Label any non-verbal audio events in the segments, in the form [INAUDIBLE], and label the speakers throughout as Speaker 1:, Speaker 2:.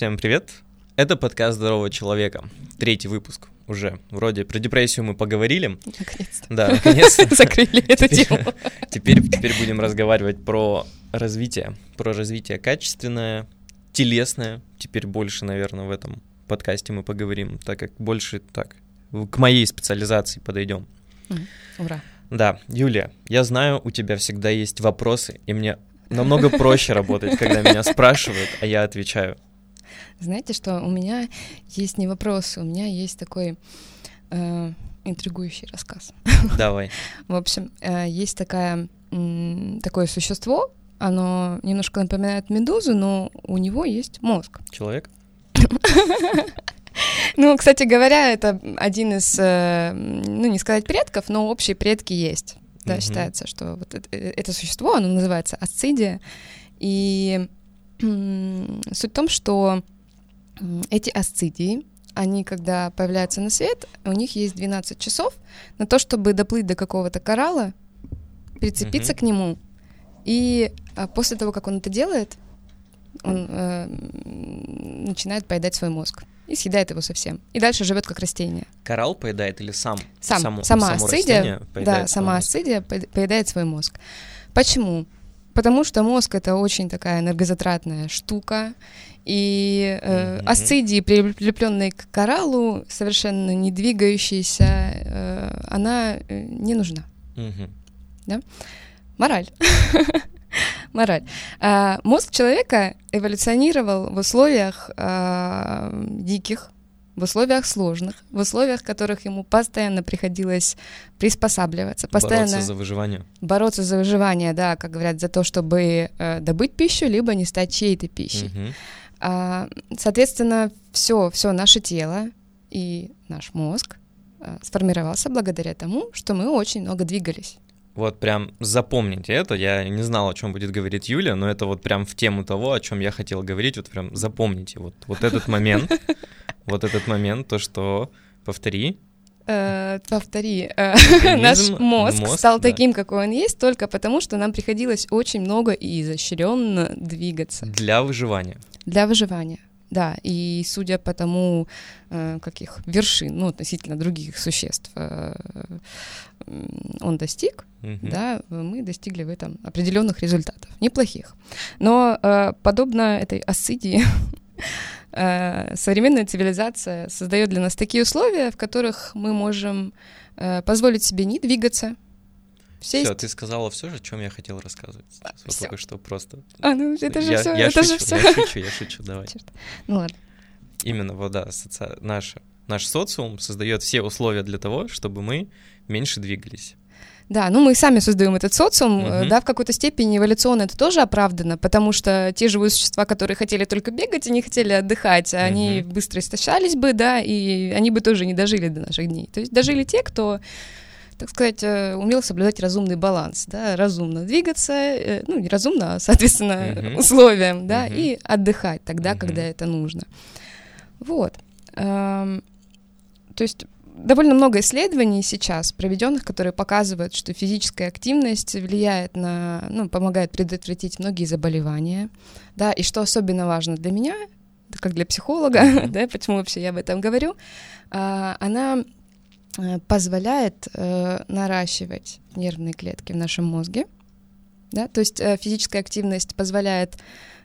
Speaker 1: Всем привет! Это подкаст «Здорового человека». Третий выпуск уже. Вроде про депрессию мы поговорили.
Speaker 2: Наконец-то.
Speaker 1: Да, наконец-то. [LAUGHS]
Speaker 2: Закрыли эту тему. [LAUGHS]
Speaker 1: Теперь, теперь будем разговаривать про развитие. Про развитие качественное, телесное. Теперь больше, наверное, в этом подкасте мы поговорим, так как больше так к моей специализации подойдем.
Speaker 2: Ура.
Speaker 1: Да, Юлия, я знаю, у тебя всегда есть вопросы, и мне намного проще работать, когда меня спрашивают, а я отвечаю.
Speaker 2: Знаете, что у меня есть не вопрос, у меня есть такой э, интригующий рассказ. [LAUGHS]
Speaker 1: Давай.
Speaker 2: В общем, э, есть такая, м, такое существо, оно немножко напоминает медузу, но у него есть мозг.
Speaker 1: Человек? [LAUGHS]
Speaker 2: Ну, кстати говоря, это один из, э, ну, не сказать предков, но общие предки есть. Да, считается, что вот это, э, это существо, оно называется асцидия, и суть в том, что эти асцидии, они, когда появляются на свет, у них есть 12 часов на то, чтобы доплыть до какого-то коралла, прицепиться
Speaker 1: Мгм.
Speaker 2: к нему, и а, после того, как он это делает, он э, начинает поедать свой мозг и съедает его совсем. И дальше живет как растение.
Speaker 1: Коралл поедает или сам?
Speaker 2: Сам,
Speaker 1: само-
Speaker 2: сама
Speaker 1: само
Speaker 2: асцидия, да, сама асцидия по- поедает свой мозг. Почему? Потому что мозг это очень такая энергозатратная штука, и э,
Speaker 1: Мгм.
Speaker 2: асцидии, прилепленные к кораллу, совершенно не двигающиеся, э, она э, не нужна.
Speaker 1: Мгм.
Speaker 2: Мораль. [LAUGHS] Мораль. А, мозг человека эволюционировал в условиях а, диких, в условиях сложных, в условиях, в которых ему постоянно приходилось приспосабливаться, постоянно
Speaker 1: Бороться за выживание.
Speaker 2: бороться за выживание, да, как говорят, за то, чтобы э, добыть пищу, либо не стать чьей-то пищей.
Speaker 1: Мгм.
Speaker 2: А, соответственно, все, все наше тело и наш мозг а, сформировался благодаря тому, что мы очень много двигались.
Speaker 1: Вот прям запомните это. Я не знал, о чем будет говорить Юля, но это вот прям в тему того, о чем я хотел говорить. Вот прям запомните вот, вот этот момент. [LAUGHS] Вот этот момент, то, что повтори.
Speaker 2: Э, повтори, э, наш мозг,
Speaker 1: мозг,
Speaker 2: стал
Speaker 1: да.
Speaker 2: таким, какой он есть, только потому, что нам приходилось очень много и изощренно двигаться
Speaker 1: Для выживания.
Speaker 2: для выживания. Да, и судя по тому, э, каких вершин, ну, относительно других существ э, он достиг,
Speaker 1: Мгм.
Speaker 2: да, мы достигли в этом определенных результатов, неплохих. Но э, подобно этой асцидии, [LAUGHS] э, современная цивилизация создает для нас такие условия, в которых мы можем позволить себе не двигаться, сесть.
Speaker 1: Все, ты сказала все же, о чем я хотел рассказывать. сейчас. Вот только что просто.
Speaker 2: А, ну это же
Speaker 1: я,
Speaker 2: все,
Speaker 1: я
Speaker 2: это
Speaker 1: шучу,
Speaker 2: же все.
Speaker 1: я шучу, я шучу, давай.
Speaker 2: Ну ладно.
Speaker 1: Именно, вот да, соци- наш, наш социум создает все условия для того, чтобы мы меньше двигались.
Speaker 2: Да, ну мы сами создаем этот социум,
Speaker 1: Мгм.
Speaker 2: да, в какой-то степени эволюционно это тоже оправдано, потому что те живые существа, которые хотели только бегать и не хотели отдыхать, они
Speaker 1: Мгм.
Speaker 2: быстро истощались бы, да, и они бы тоже не дожили до наших дней. То есть дожили те, кто, так сказать, э, умел соблюдать разумный баланс, да, разумно двигаться, э, ну, не разумно, а, соответственно,
Speaker 1: Мгм.
Speaker 2: условиям, да,
Speaker 1: Мгм.
Speaker 2: и отдыхать тогда,
Speaker 1: Мгм.
Speaker 2: когда это нужно. Вот. То есть довольно много исследований сейчас проведенных, которые показывают, что физическая активность влияет на, ну, помогает предотвратить многие заболевания, да, и что особенно важно для меня, как для психолога, [LAUGHS] да, почему вообще я об этом говорю, а, она позволяет э, наращивать нервные клетки в нашем мозге, да, то есть э, физическая активность позволяет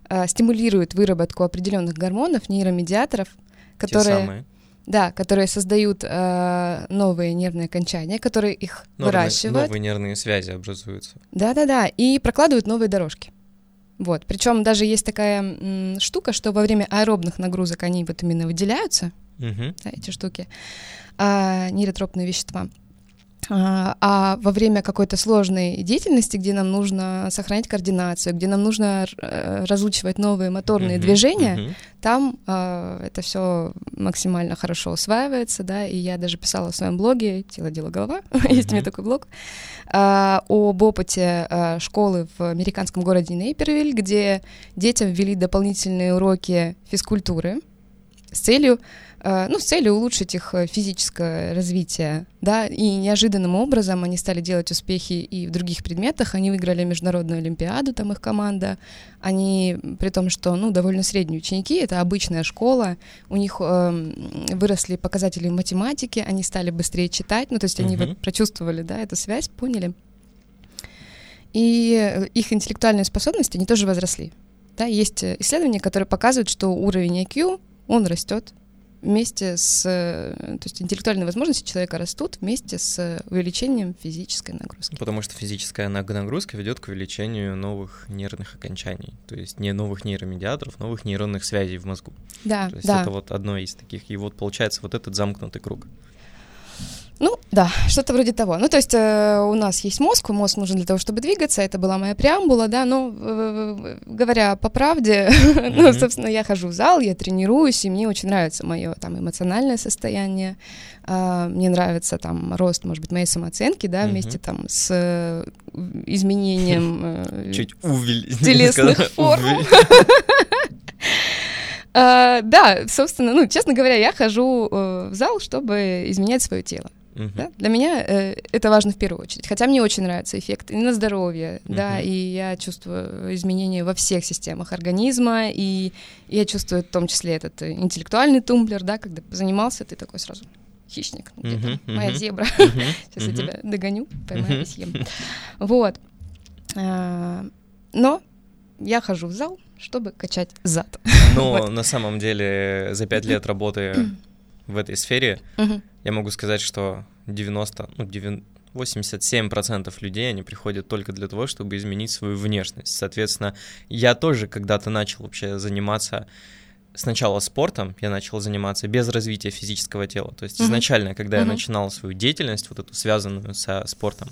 Speaker 2: э, стимулирует выработку определенных гормонов, нейромедиаторов,
Speaker 1: Те
Speaker 2: которые
Speaker 1: самые.
Speaker 2: да, которые создают э, новые нервные окончания, которые их
Speaker 1: Новые-
Speaker 2: выращивают.
Speaker 1: Новые нервные связи образуются.
Speaker 2: Да-да-да, и прокладывают новые дорожки. Вот. Причем даже есть такая м, штука, что во время аэробных нагрузок они вот именно выделяются,
Speaker 1: Мгм.
Speaker 2: да, эти штуки, а, нейротропные вещества. А, а во время какой-то сложной деятельности, где нам нужно сохранять координацию, где нам нужно э, разучивать новые моторные
Speaker 1: Мгм.
Speaker 2: движения,
Speaker 1: Мгм.
Speaker 2: там э, это все максимально хорошо усваивается, да, и я даже писала в своем блоге «Тело, дело, голова», [LAUGHS] есть у меня такой блог, а, об опыте а, школы в американском городе Нейпервиль, где детям ввели дополнительные уроки физкультуры, с целью Э, ну, с целью улучшить их э, физическое развитие, да, и неожиданным образом они стали делать успехи и в других предметах, они выиграли международную олимпиаду, там их команда, они, при том, что, ну, довольно средние ученики, это обычная школа, у них э, выросли показатели математики, они стали быстрее читать, ну, то есть они uh-huh. вот прочувствовали, да, эту связь, поняли, и их интеллектуальные способности, они тоже возросли, да, есть исследования, которые показывают, что уровень IQ, он растет вместе с... То есть интеллектуальные возможности человека растут вместе с увеличением физической нагрузки.
Speaker 1: Потому что физическая нагрузка ведет к увеличению новых нервных окончаний. То есть не новых нейромедиаторов, новых нейронных связей в мозгу.
Speaker 2: Да,
Speaker 1: То есть
Speaker 2: да.
Speaker 1: это вот одно из таких. И вот получается вот этот замкнутый круг.
Speaker 2: Ну, да, что-то вроде того. Ну, то есть э, у нас есть мозг, мозг нужен для того, чтобы двигаться, это была моя преамбула, да, но э, говоря по правде, mm-hmm. [LAUGHS] ну, собственно, я хожу в зал, я тренируюсь, и мне очень нравится мое там эмоциональное состояние, э, мне нравится там рост, может быть, моей самооценки, да, mm-hmm. вместе там с э, изменением
Speaker 1: э, Чуть увеличить. [LAUGHS]
Speaker 2: телесных форм. Uh, [LAUGHS] да, собственно, ну, честно говоря, я хожу uh, в зал, чтобы изменять свое тело. Uh-huh. Да? Для меня э, это важно в первую очередь. Хотя мне очень нравится эффект и на здоровье, uh-huh. да, и я чувствую изменения во всех системах организма, и я чувствую в том числе этот интеллектуальный тумблер, да, когда занимался, ты такой сразу хищник, где-то uh-huh. моя зебра, uh-huh. [LAUGHS] сейчас uh-huh. я тебя догоню, поймаю и съем. Вот. А, но я хожу в зал, чтобы качать зад. [LAUGHS]
Speaker 1: Но вот. на самом деле за пять лет работы в этой сфере я могу сказать, что 90, ну, 90 87% людей, они приходят только для того, чтобы изменить свою внешность. Соответственно, я тоже когда-то начал вообще заниматься сначала спортом, я начал заниматься без развития физического тела. То есть изначально, когда я начинал свою деятельность, вот эту связанную со спортом,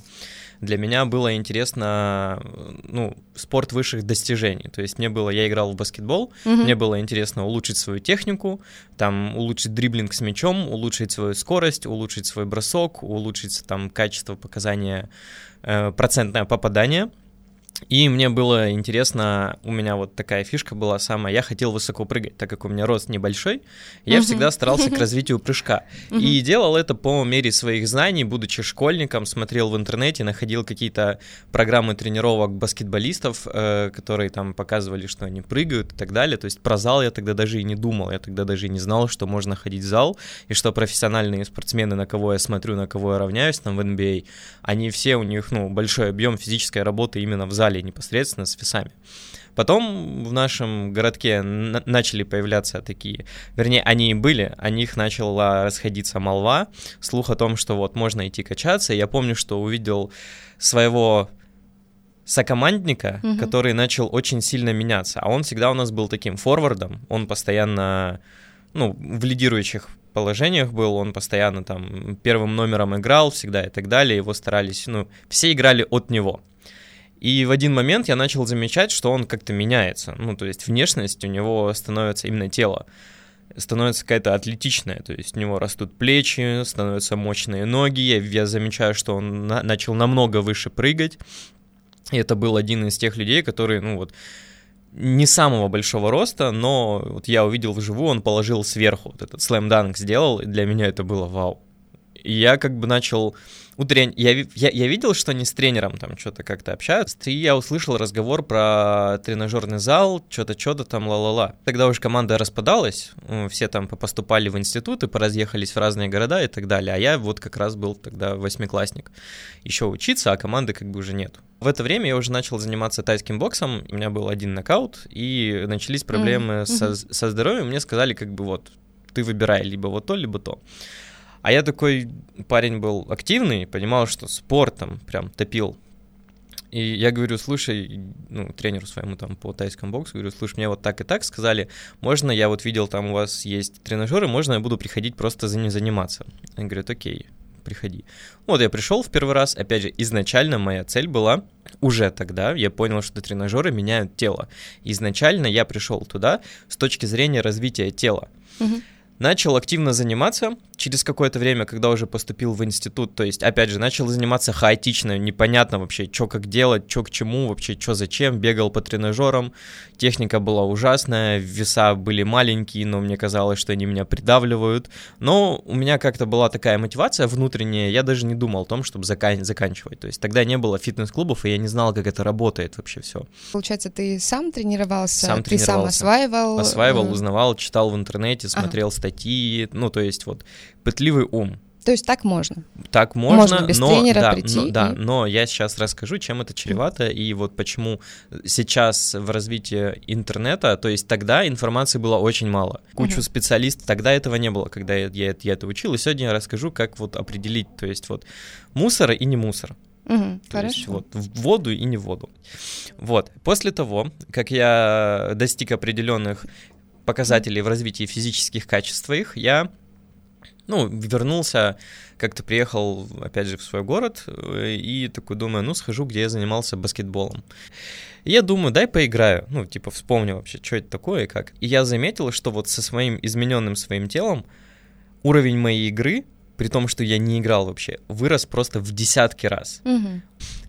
Speaker 1: для меня было интересно, ну, спорт высших достижений. То есть мне было, я играл в баскетбол, mm-hmm. мне было интересно улучшить свою технику, там, улучшить дриблинг с мячом, улучшить свою скорость, улучшить свой бросок, улучшить там качество показания, э, процентное попадание — и мне было интересно, у меня вот такая фишка была самая, я хотел высоко прыгать, так как у меня рост небольшой, я всегда старался к [LAUGHS] развитию прыжка. И делал это по мере своих знаний, будучи школьником, смотрел в интернете, находил какие-то программы тренировок баскетболистов, э, которые там показывали, что они прыгают и так далее. То есть про зал я тогда даже и не думал, я тогда даже и не знал, что можно ходить в зал, и что профессиональные спортсмены, на кого я смотрю, на кого я равняюсь там в NBA, а, они все, у них, ну, большой объем физической работы именно в зале зале непосредственно с весами. Потом в нашем городке начали появляться такие, вернее, они и были, о них начала расходиться молва, слух о том, что вот можно идти качаться. Я помню, что увидел своего сокомандника, угу. который начал очень сильно меняться, а он всегда у нас был таким форвардом, он постоянно, ну, в лидирующих положениях был, он постоянно там первым номером играл всегда и так далее, его старались, ну, все играли от него. И в один момент я начал замечать, что он как-то меняется. Ну, то есть внешность у него становится именно тело становится какая-то атлетичная, то есть у него растут плечи, становятся мощные ноги, я, я замечаю, что он на, начал намного выше прыгать, и это был один из тех людей, которые, ну вот, не самого большого роста, но вот я увидел вживую, он положил сверху, вот этот слэм-данк сделал, и для меня это было вау. И я как бы начал у трен... я, я, я видел, что они с тренером там что-то как-то общаются, и я услышал разговор про тренажерный зал, что-то, что-то там, ла-ла-ла. Тогда уже команда распадалась, все там поступали в институты, поразъехались в разные города и так далее, а я вот как раз был тогда восьмиклассник. Еще учиться, а команды как бы уже нет. В это время я уже начал заниматься тайским боксом, у меня был один нокаут, и начались проблемы mm-hmm. со, со здоровьем, мне сказали как бы вот, ты выбирай либо вот то, либо то. А я такой парень был активный, понимал, что спортом прям топил. И я говорю, слушай, ну, тренеру своему там по тайскому боксу, говорю, слушай, мне вот так и так сказали, можно, я вот видел, там у вас есть тренажеры, можно я буду приходить просто за ним заниматься? Он говорит, окей, приходи. Вот я пришел в первый раз, опять же, изначально моя цель была, уже тогда я понял, что тренажеры меняют тело. Изначально я пришел туда с точки зрения развития тела. Угу. Начал активно заниматься через какое-то время, когда уже поступил в институт, то есть, опять же, начал заниматься хаотично, непонятно вообще, что как делать, что к чему, вообще, что зачем, бегал по тренажерам, техника была ужасная, веса были маленькие, но мне казалось, что они меня придавливают, но у меня как-то была такая мотивация внутренняя, я даже не думал о том, чтобы закан- заканчивать, то есть тогда не было фитнес-клубов, и я не знал, как это работает вообще все.
Speaker 2: Получается, ты сам тренировался,
Speaker 1: Сам
Speaker 2: ты сам
Speaker 1: тренировался.
Speaker 2: осваивал?
Speaker 1: Осваивал,
Speaker 2: э,
Speaker 1: узнавал, читал в интернете, смотрел статьи, ну, то есть вот пытливый ум.
Speaker 2: То есть так можно?
Speaker 1: Так можно,
Speaker 2: Можно без
Speaker 1: но,
Speaker 2: тренера
Speaker 1: да,
Speaker 2: прийти
Speaker 1: но, да,
Speaker 2: и-
Speaker 1: но я сейчас расскажу, чем это чревато, и вот почему сейчас в развитии интернета, то есть тогда информации было очень мало. Кучу
Speaker 2: Мгм.
Speaker 1: специалистов, тогда этого не было, когда я, я, я это учил, и сегодня я расскажу, как вот определить, то есть вот мусор и не мусор.
Speaker 2: Мгм,
Speaker 1: То есть
Speaker 2: хорошо.
Speaker 1: вот в воду и не в воду. Вот. После того, как я достиг определенных показателей в развитии физических качеств своих, я ну, вернулся, как-то приехал, опять же, в свой город, э, и такой думаю, ну, схожу, где я занимался баскетболом. И я думаю, дай поиграю, ну, типа, вспомню вообще, что это такое и как. И я заметил, что вот со своим измененным своим телом уровень моей игры, при том, что я не играл вообще, вырос просто в десятки раз
Speaker 2: Мгм.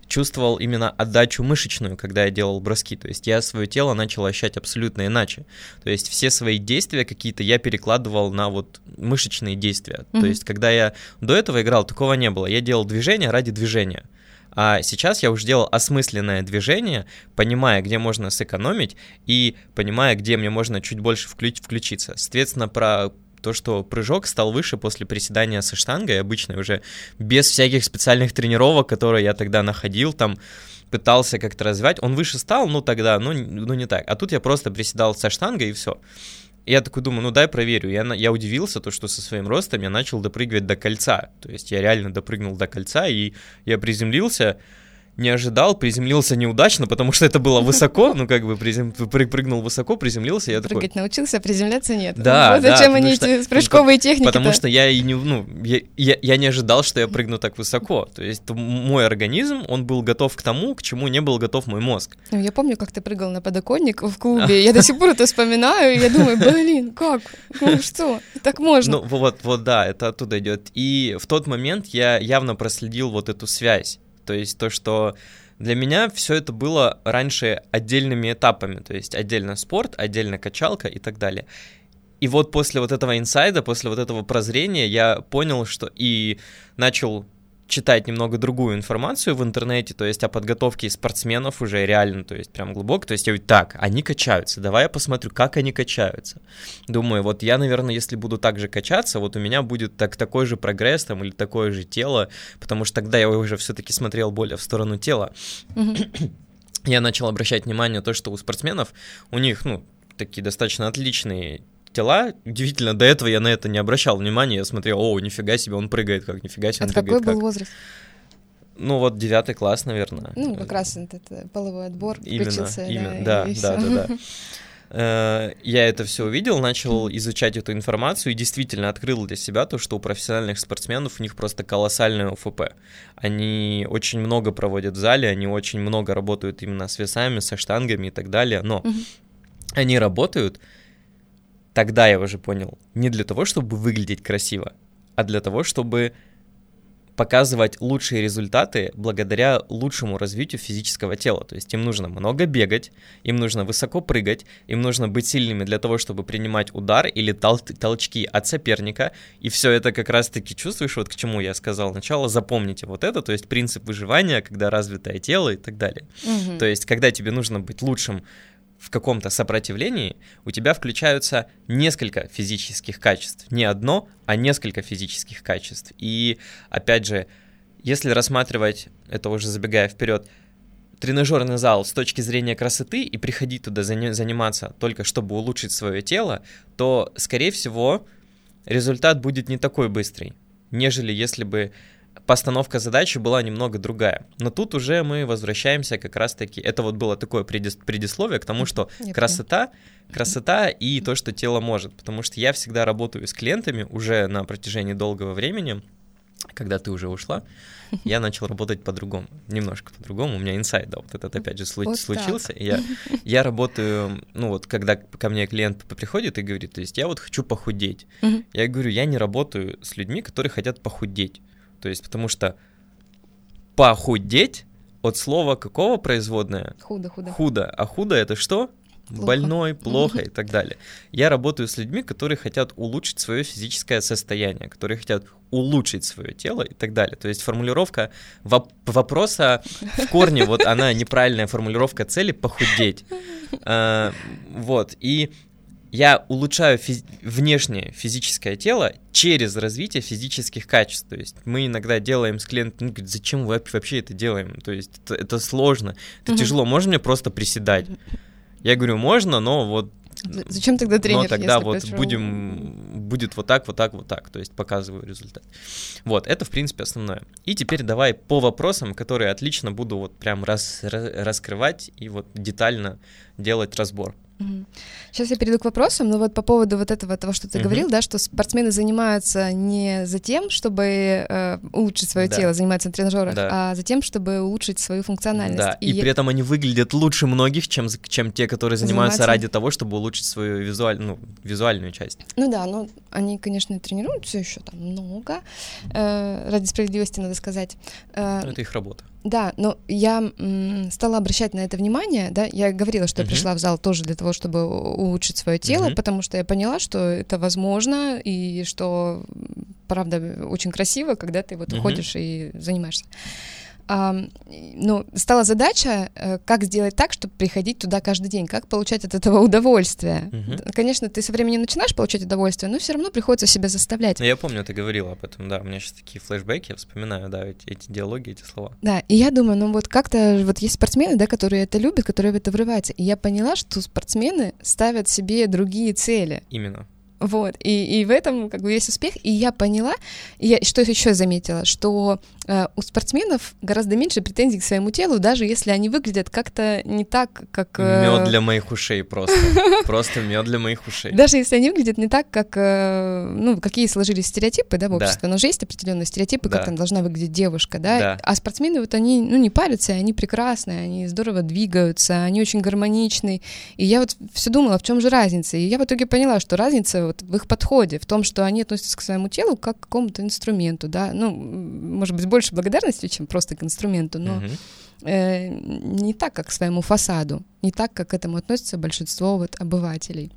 Speaker 1: Чувствовал именно отдачу мышечную, когда я делал броски. То есть я свое тело начал ощущать абсолютно иначе. То есть все свои действия какие-то я перекладывал на вот мышечные действия. То
Speaker 2: Мгм.
Speaker 1: есть когда я до этого играл, такого не было. Я делал движение ради движения. А сейчас я уже делал осмысленное движение, понимая, где можно сэкономить и понимая, где мне можно чуть больше включ- включиться. Соответственно, про то, что прыжок стал выше после приседания со штангой, обычно уже без всяких специальных тренировок, которые я тогда находил, там пытался как-то развивать, он выше стал, ну тогда, ну, ну не так. А тут я просто приседал со штангой и все. Я такой думаю, ну дай проверю. Я, я удивился, то, что со своим ростом я начал допрыгивать до кольца. То есть я реально допрыгнул до кольца, и я приземлился, не ожидал, приземлился неудачно, потому что это было высоко, ну как бы призем... пры- прыгнул высоко, приземлился, я такой...
Speaker 2: Прыгать научился, а приземляться нет.
Speaker 1: Да,
Speaker 2: Вот
Speaker 1: да,
Speaker 2: зачем они
Speaker 1: что-
Speaker 2: эти прыжковые техники
Speaker 1: Потому что я и не, ну, я, я, я не ожидал, что я прыгну так высоко. То есть мой организм, он был готов к тому, к чему не был готов мой мозг.
Speaker 2: Ну, я помню, как ты прыгал на подоконник в клубе. Я до сих пор это вспоминаю, и я думаю, блин, как? Ну что? Так можно.
Speaker 1: Ну вот, вот да, это оттуда идет. И в тот момент я явно проследил вот эту связь. То есть то, что для меня все это было раньше отдельными этапами. То есть отдельно спорт, отдельно качалка и так далее. И вот после вот этого инсайда, после вот этого прозрения я понял, что и начал читать немного другую информацию в интернете, то есть о подготовке спортсменов уже реально, то есть прям глубоко, то есть я говорю, так, они качаются, давай я посмотрю, как они качаются. Думаю, вот я, наверное, если буду так же качаться, вот у меня будет так, такой же прогресс там или такое же тело, потому что тогда я уже все-таки смотрел более в сторону тела. Я начал обращать внимание на то, что у спортсменов, у них, ну, такие достаточно отличные тела. Удивительно, до этого я на это не обращал внимания. Я смотрел, о, нифига себе, он прыгает как, нифига себе, он
Speaker 2: Это какой
Speaker 1: прыгает
Speaker 2: был
Speaker 1: как.
Speaker 2: возраст?
Speaker 1: Ну, вот девятый класс, наверное.
Speaker 2: Ну, как раз этот половой отбор
Speaker 1: Именно,
Speaker 2: включился.
Speaker 1: именно,
Speaker 2: и
Speaker 1: да,
Speaker 2: всё.
Speaker 1: да, да, да. [LAUGHS] Э, Я это все увидел, начал изучать эту информацию и действительно открыл для себя то, что у профессиональных спортсменов у них просто колоссальное ОФП. Они очень много проводят в зале, они очень много работают именно с весами, со штангами и так далее, но они работают, тогда я уже понял, не для того, чтобы выглядеть красиво, а для того, чтобы показывать лучшие результаты благодаря лучшему развитию физического тела. То есть им нужно много бегать, им нужно высоко прыгать, им нужно быть сильными для того, чтобы принимать удар или тол- толчки от соперника. И все это как раз-таки чувствуешь, вот к чему я сказал сначала, запомните вот это, то есть принцип выживания, когда развитое тело и так далее.
Speaker 2: Мгм.
Speaker 1: То есть, когда тебе нужно быть лучшим в каком-то сопротивлении, у тебя включаются несколько физических качеств. Не одно, а несколько физических качеств. И, опять же, если рассматривать, это уже забегая вперед, тренажерный зал с точки зрения красоты и приходить туда зани- заниматься только чтобы улучшить свое тело, то, скорее всего, результат будет не такой быстрый, нежели если бы постановка задачи была немного другая. Но тут уже мы возвращаемся как раз-таки, это вот было такое предис- предисловие к тому, что
Speaker 2: Я
Speaker 1: красота, красота и то, что тело может. Потому что я всегда работаю с клиентами уже на протяжении долгого времени, когда ты уже ушла, [LAUGHS] я начал работать по-другому, немножко по-другому. У меня инсайд, да, вот этот опять же случ-
Speaker 2: Вот
Speaker 1: случился. Я, [LAUGHS] я работаю, ну вот, когда ко мне клиент приходит и говорит, то есть я вот хочу похудеть.
Speaker 2: Мгм.
Speaker 1: Я говорю, я не работаю с людьми, которые хотят похудеть. То есть, потому что похудеть от слова какого производное?
Speaker 2: Худо, худо.
Speaker 1: Худо. А худо это что?
Speaker 2: Плохо.
Speaker 1: Больной, плохо и так далее. Я работаю с людьми, которые хотят улучшить свое физическое состояние, которые хотят улучшить свое тело и так далее. То есть формулировка воп- вопроса в корне, вот она неправильная формулировка цели похудеть. [LAUGHS] А, Вот. И я улучшаю физ- внешнее физическое тело через развитие физических качеств. То есть мы иногда делаем с клиентом, ну, говорит, зачем мы вообще- это делаем? То есть это, это сложно, это
Speaker 2: Мгм.
Speaker 1: тяжело. Можно мне просто приседать? Я говорю, можно, но вот
Speaker 2: Зачем тогда тренер,
Speaker 1: но тогда вот
Speaker 2: пришёл?
Speaker 1: будем, будет вот так, вот так, вот так, то есть показываю результат. Вот, это, в принципе, основное. И теперь давай по вопросам, которые отлично буду вот прям раз, ra- раскрывать и вот детально делать разбор.
Speaker 2: Сейчас я перейду к вопросам, но вот по поводу вот этого, того, что ты
Speaker 1: Мгм.
Speaker 2: говорил, да, что спортсмены занимаются не за тем, чтобы э, улучшить свое
Speaker 1: Да.
Speaker 2: тело, заниматься на тренажерах,
Speaker 1: Да.
Speaker 2: а за тем, чтобы улучшить свою функциональность.
Speaker 1: Да, и,
Speaker 2: я-
Speaker 1: при этом они выглядят лучше многих, чем, чем те, которые занимаются
Speaker 2: Занимаются.
Speaker 1: ради того, чтобы улучшить свою визуаль, ну, визуальную часть.
Speaker 2: Ну да, ну они, конечно, тренируются еще там много, э, ради справедливости надо сказать. Э,
Speaker 1: Ну, это их работа.
Speaker 2: Да, но я м, стала обращать на это внимание, да, я говорила, что я
Speaker 1: Мгм.
Speaker 2: пришла в зал тоже для того, чтобы улучшить свое тело,
Speaker 1: Мгм.
Speaker 2: потому что я поняла, что это возможно и что, правда, очень красиво, когда ты вот
Speaker 1: Мгм.
Speaker 2: уходишь и занимаешься. Ну, стала задача, э, как сделать так, чтобы приходить туда каждый день, как получать от этого удовольствие. Д- Конечно, ты со временем начинаешь получать удовольствие, но все равно приходится себя заставлять.
Speaker 1: Ну, Я помню, ты говорила об этом, да, у меня сейчас такие флешбеки, я вспоминаю, да, эти, эти диалоги, эти слова.
Speaker 2: Да, и я думаю, ну вот как-то вот есть спортсмены, да, которые это любят, которые в это врываются. И я поняла, что спортсмены ставят себе другие цели.
Speaker 1: Именно.
Speaker 2: Вот, и, и в этом как бы есть успех. И я поняла, и я что еще заметила, что э, у спортсменов гораздо меньше претензий к своему телу, даже если они выглядят как-то не так, как... э,
Speaker 1: Мед для моих ушей просто. [LAUGHS] Просто мед для моих ушей.
Speaker 2: Даже если они выглядят не так, как, э, ну, какие сложились стереотипы, да, в
Speaker 1: Да.
Speaker 2: обществе, но же есть определенные стереотипы,
Speaker 1: Да.
Speaker 2: как там должна выглядеть девушка, да,
Speaker 1: Да.
Speaker 2: а спортсмены вот они, ну, не парятся, они прекрасные, они здорово двигаются, они очень гармоничны, и я вот все думала, в чем же разница, и я в итоге поняла, что разница вот в их подходе, в том, что они относятся к своему телу как к какому-то инструменту, да, ну, может быть, больше благодарности, чем просто к инструменту, но
Speaker 1: Мгм.
Speaker 2: э, не так, как к своему фасаду, не так, как к этому относится большинство вот обывателей.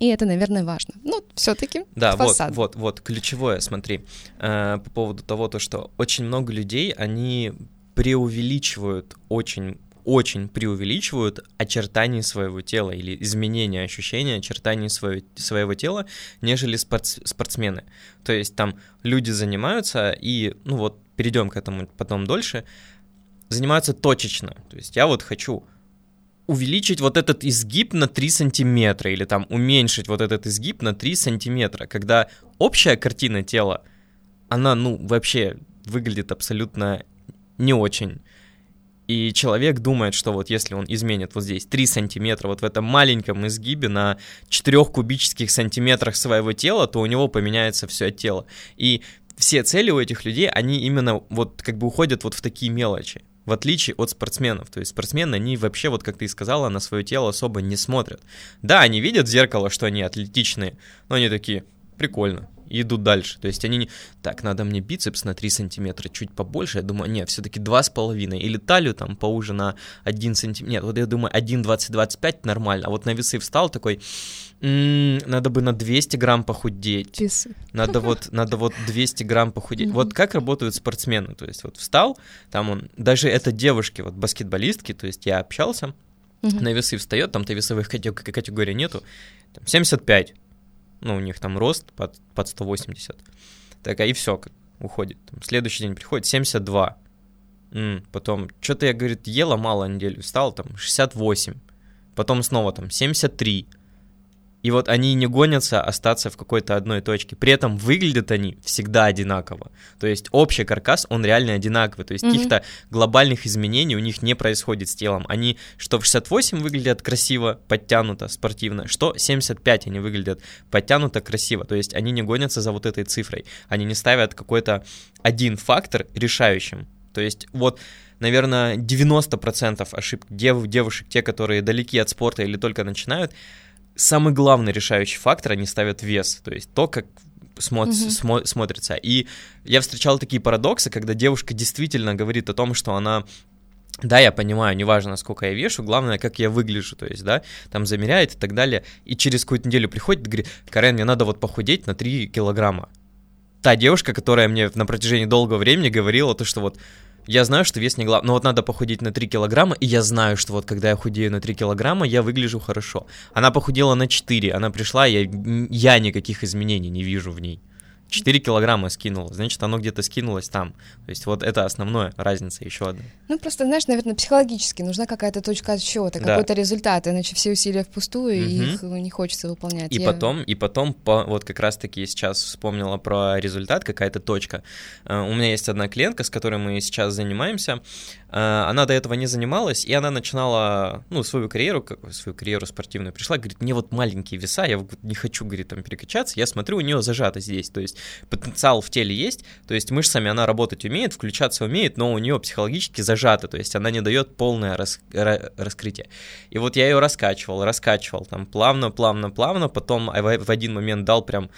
Speaker 2: И это, наверное, важно. Но все-таки
Speaker 1: Да, вот,
Speaker 2: фасад.
Speaker 1: вот, вот, ключевое, смотри, э, по поводу того, то, что очень много людей, они преувеличивают очень очень преувеличивают очертания своего тела или изменения ощущения очертаний своего, своего тела, нежели спортс- спортсмены. То есть там люди занимаются и, ну вот, перейдем к этому потом дольше, занимаются точечно. То есть я вот хочу увеличить вот этот изгиб на 3 сантиметра или там уменьшить вот этот изгиб на 3 сантиметра, когда общая картина тела, она, ну, вообще выглядит абсолютно не очень. И человек думает, что вот если он изменит вот здесь 3 сантиметра, вот в этом маленьком изгибе на 4 кубических сантиметрах своего тела, то у него поменяется все тело. И все цели у этих людей, они именно вот как бы уходят вот в такие мелочи. В отличие от спортсменов. То есть спортсмены, они вообще, вот как ты и сказала, на свое тело особо не смотрят. Да, они видят в зеркало, что они атлетичные, но они такие, прикольно, и идут дальше. То есть они не... Так, надо мне бицепс на 3 сантиметра чуть побольше. Я думаю, нет, все-таки 2,5. Или талию там поуже на 1 сантиметр. Нет, вот я думаю, 1,20-25 нормально. А вот на весы встал такой, «М, надо бы на 200 грамм похудеть.
Speaker 2: Весы.
Speaker 1: Надо вот, [LAUGHS] надо вот 200 грамм похудеть.
Speaker 2: Мгм.
Speaker 1: Вот как работают спортсмены. То есть вот встал, там он, даже это девушки, вот баскетболистки, то есть я общался,
Speaker 2: Мгм.
Speaker 1: на весы встает, там-то весовых кате- категорий нету, там 75, ну, у них там рост под, под 180, так, а и все, уходит. Следующий день приходит 72, М, потом, что-то я, говорит, ела мало неделю, встал там 68, потом снова там 73, И вот они не гонятся остаться в какой-то одной точке. При этом выглядят они всегда одинаково. То есть общий каркас, он реально одинаковый. То есть mm-hmm. каких-то глобальных изменений у них не происходит с телом. Они что в 68 выглядят красиво, подтянуто, спортивно, что 75 они выглядят подтянуто, красиво. То есть они не гонятся за вот этой цифрой. Они не ставят какой-то один фактор решающим. То есть вот наверное, 90% ошибок дев, девушек, те, которые далеки от спорта или только начинают, самый главный решающий фактор, они ставят вес, то есть то, как смо- mm-hmm. смо- смотрится. И я встречал такие парадоксы, когда девушка действительно говорит о том, что она да, я понимаю, неважно, сколько я вешу, главное, как я выгляжу, то есть, да, там замеряет и так далее, и через какую-то неделю приходит и говорит, Карен, мне надо вот похудеть на 3 килограмма. Та девушка, которая мне на протяжении долгого времени говорила то, что вот я знаю, что вес не главное, но вот надо похудеть на 3 килограмма, и я знаю, что вот когда я худею на 3 килограмма, я выгляжу хорошо. Она похудела на 4, она пришла, я, я никаких изменений не вижу в ней. 4 килограмма скинула, значит, оно где-то скинулось там. То есть вот это основная разница еще одна.
Speaker 2: Ну, просто, знаешь, наверное, психологически нужна какая-то точка отсчета, да. какой-то результат, иначе все усилия впустую, угу. и их не хочется выполнять.
Speaker 1: И Я... потом, и потом, по, вот как раз-таки сейчас вспомнила про результат, какая-то точка. Uh, у меня есть одна клиентка, с которой мы сейчас занимаемся, она до этого не занималась, и она начинала, ну, свою карьеру, свою карьеру спортивную, пришла, говорит, мне вот маленькие веса, я не хочу, говорит, там перекачаться, я смотрю, у нее зажато здесь, то есть потенциал в теле есть, то есть мышцами она работать умеет, включаться умеет, но у нее психологически зажато, то есть она не дает полное рас, раскрытие. И вот я ее раскачивал, раскачивал, там плавно, плавно, плавно, потом в один момент дал прям,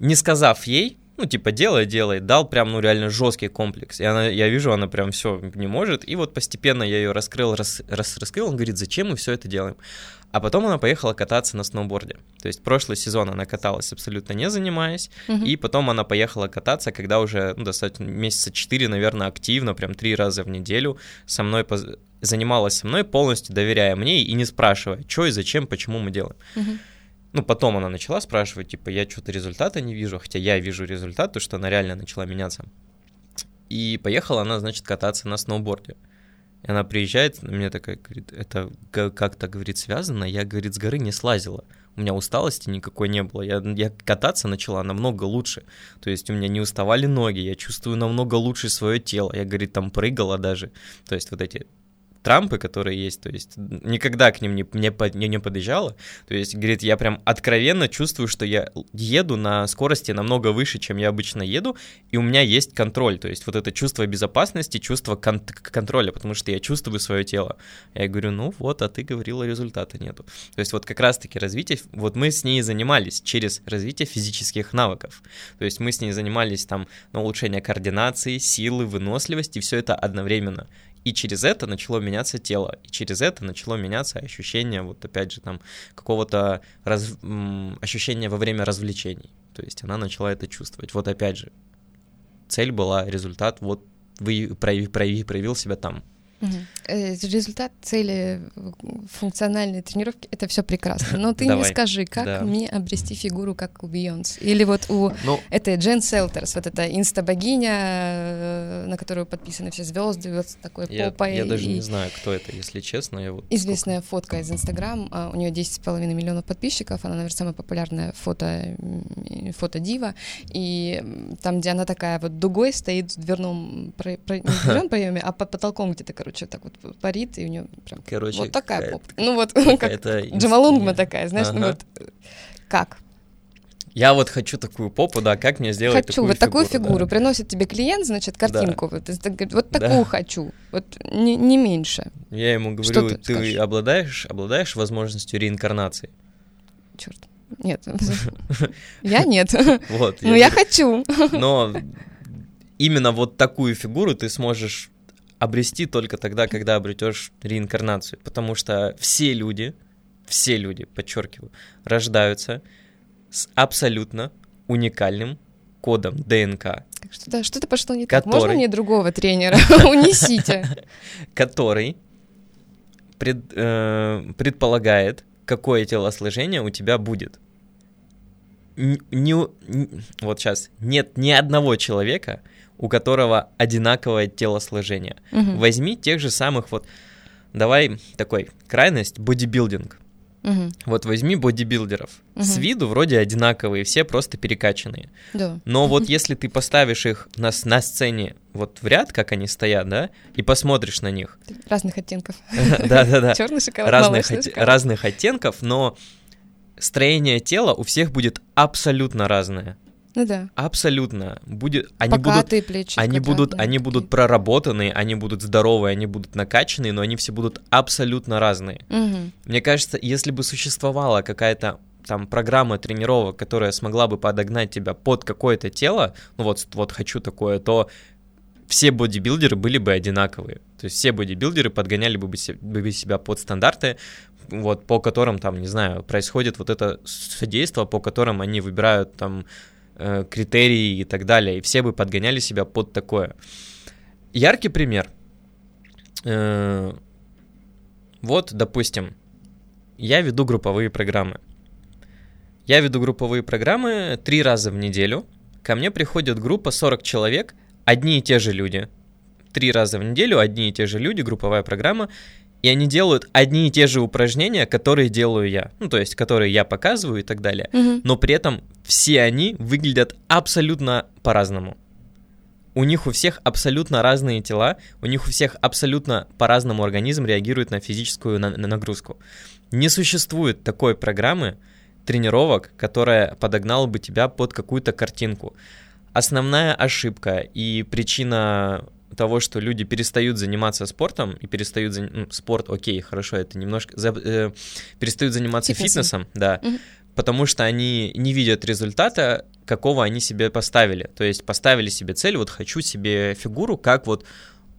Speaker 1: не сказав ей, ну, типа, делай, делай, дал прям, ну, реально жесткий комплекс. И она, я вижу, она прям все не может. И вот постепенно я ее раскрыл, рас, рас, раскрыл. Он говорит, зачем мы все это делаем? А потом она поехала кататься на сноуборде. То есть прошлый сезон она каталась абсолютно не занимаясь, угу. и потом она поехала кататься, когда уже ну, достаточно месяца четыре, наверное, активно, прям три раза в неделю со мной поз... занималась со мной, полностью доверяя мне и не спрашивая, что и зачем, почему мы делаем. Угу. Ну, потом она начала спрашивать, типа, я что-то результата не вижу, хотя я вижу результат, то, что она реально начала меняться. И поехала она, значит, кататься на сноуборде. И она приезжает, мне такая говорит, это как-то, говорит, связано, я, говорит, с горы не слазила. У меня усталости никакой не было. Я, я кататься начала намного лучше. То есть у меня не уставали ноги, я чувствую намного лучше свое тело. Я, говорит, там прыгала даже. То есть вот эти Трампы, которые есть, то есть никогда к ним не, не, не, не подъезжала, то есть, говорит, я прям откровенно чувствую, что я еду на скорости намного выше, чем я обычно еду, и у меня есть контроль, то есть вот это чувство безопасности, чувство кон- контроля, потому что я чувствую свое тело. Я говорю, ну вот, а ты говорила, результата нету. То есть вот как раз-таки развитие, вот мы с ней занимались через развитие физических навыков, то есть мы с ней занимались там на улучшение координации, силы, выносливости, все это одновременно. И через это начало меняться тело, и через это начало меняться ощущение, вот опять же, там, какого-то раз... ощущения во время развлечений. То есть она начала это чувствовать. Вот опять же, цель была, результат, вот вы прояви, прояви, проявил себя там.
Speaker 2: Угу. Результат цели функциональной тренировки это все прекрасно. Но ты Давай. не скажи, как да. мне обрести фигуру, как у Бейонс. Или вот у ну, этой Джен Селтерс, вот эта инста-богиня, э, на которую подписаны все звезды, вот с такой
Speaker 1: я,
Speaker 2: попой.
Speaker 1: Я даже и... не знаю, кто это, если честно. Я вот
Speaker 2: Известная сколько... фотка из Инстаграм. А, у нее 10,5 миллионов подписчиков. Она, наверное, самая популярная фото, фото-дива. И там, где она такая вот дугой стоит в дверном, про, про, не в [LAUGHS] дверном проеме, а под потолком где-то, короче, так вот парит, и у нее прям короче, вот такая попа. Ну вот, [LAUGHS] как Джамалунгма такая, знаешь, ну вот как?
Speaker 1: Я вот хочу такую попу, да, как мне сделать
Speaker 2: хочу, такую вот фигуру? такую фигуру. Да. Приносит тебе клиент, значит, картинку. Да. Вот, вот такую да. хочу, вот не, не меньше.
Speaker 1: Я ему говорю, ты, ты обладаешь, обладаешь возможностью реинкарнации?
Speaker 2: Черт. Нет. [LAUGHS] Я нет. Вот. [LAUGHS] Но я хочу.
Speaker 1: Но именно вот такую фигуру ты сможешь обрести только тогда, когда обретешь реинкарнацию. Потому что все люди, все люди, подчеркиваю, рождаются с абсолютно уникальным кодом ДНК.
Speaker 2: Что-то, что-то пошло не который, так. Можно мне другого тренера? [LAUGHS] Унесите.
Speaker 1: Который пред, э, предполагает, какое телосложение у тебя будет. Не, не, вот сейчас нет ни одного человека, у которого одинаковое телосложение. Угу. Возьми тех же самых вот, давай такой крайность, бодибилдинг.
Speaker 2: Мгм.
Speaker 1: Вот возьми бодибилдеров. С
Speaker 2: Мгм.
Speaker 1: виду вроде одинаковые, все просто перекачанные.
Speaker 2: Да.
Speaker 1: Но вот если ты поставишь их на, с- на сцене вот в ряд, как они стоят, да, и посмотришь на них.
Speaker 2: Разных оттенков. [LAUGHS]
Speaker 1: Да-да-да.
Speaker 2: Черный шоколад,
Speaker 1: Разных,
Speaker 2: шоколад.
Speaker 1: разных оттенков, но строение тела у всех будет абсолютно разное.
Speaker 2: Ну да.
Speaker 1: Абсолютно. Будет, они будут
Speaker 2: Покатые плечи.
Speaker 1: Они будут, они
Speaker 2: такие.
Speaker 1: будут проработанные, они будут здоровые, они будут накачанные, но они все будут абсолютно разные.
Speaker 2: Мгм.
Speaker 1: Мне кажется, если бы существовала какая-то там программа тренировок, которая смогла бы подогнать тебя под какое-то тело, ну вот, вот хочу такое, то все бодибилдеры были бы одинаковые. То есть все бодибилдеры подгоняли бы се- бы себя под стандарты, вот по которым там, не знаю, происходит вот это содействие, по которым они выбирают там э, критерии и так далее, и все бы подгоняли себя под такое. Яркий пример. Э, Вот, допустим, я веду групповые программы. Я веду групповые программы три раза в неделю. Ко мне приходит группа 40 человек, одни и те же люди. Три раза в неделю одни и те же люди, групповая программа, и они делают одни и те же упражнения, которые делаю я. Ну, то есть, которые я показываю и так далее.
Speaker 2: Мгм.
Speaker 1: Но при этом все они выглядят абсолютно по-разному. У них у всех абсолютно разные тела, у них у всех абсолютно по-разному организм реагирует на физическую на- на нагрузку. Не существует такой программы тренировок, которая подогнала бы тебя под какую-то картинку. Основная ошибка и причина того, что люди перестают заниматься спортом и перестают зан- ну, спорт, окей, хорошо, это немножко за- э, перестают заниматься
Speaker 2: Фитнесом.
Speaker 1: фитнесом, да,
Speaker 2: Мгм.
Speaker 1: потому что они не видят результата, какого они себе поставили. То есть поставили себе цель, вот хочу себе фигуру, как вот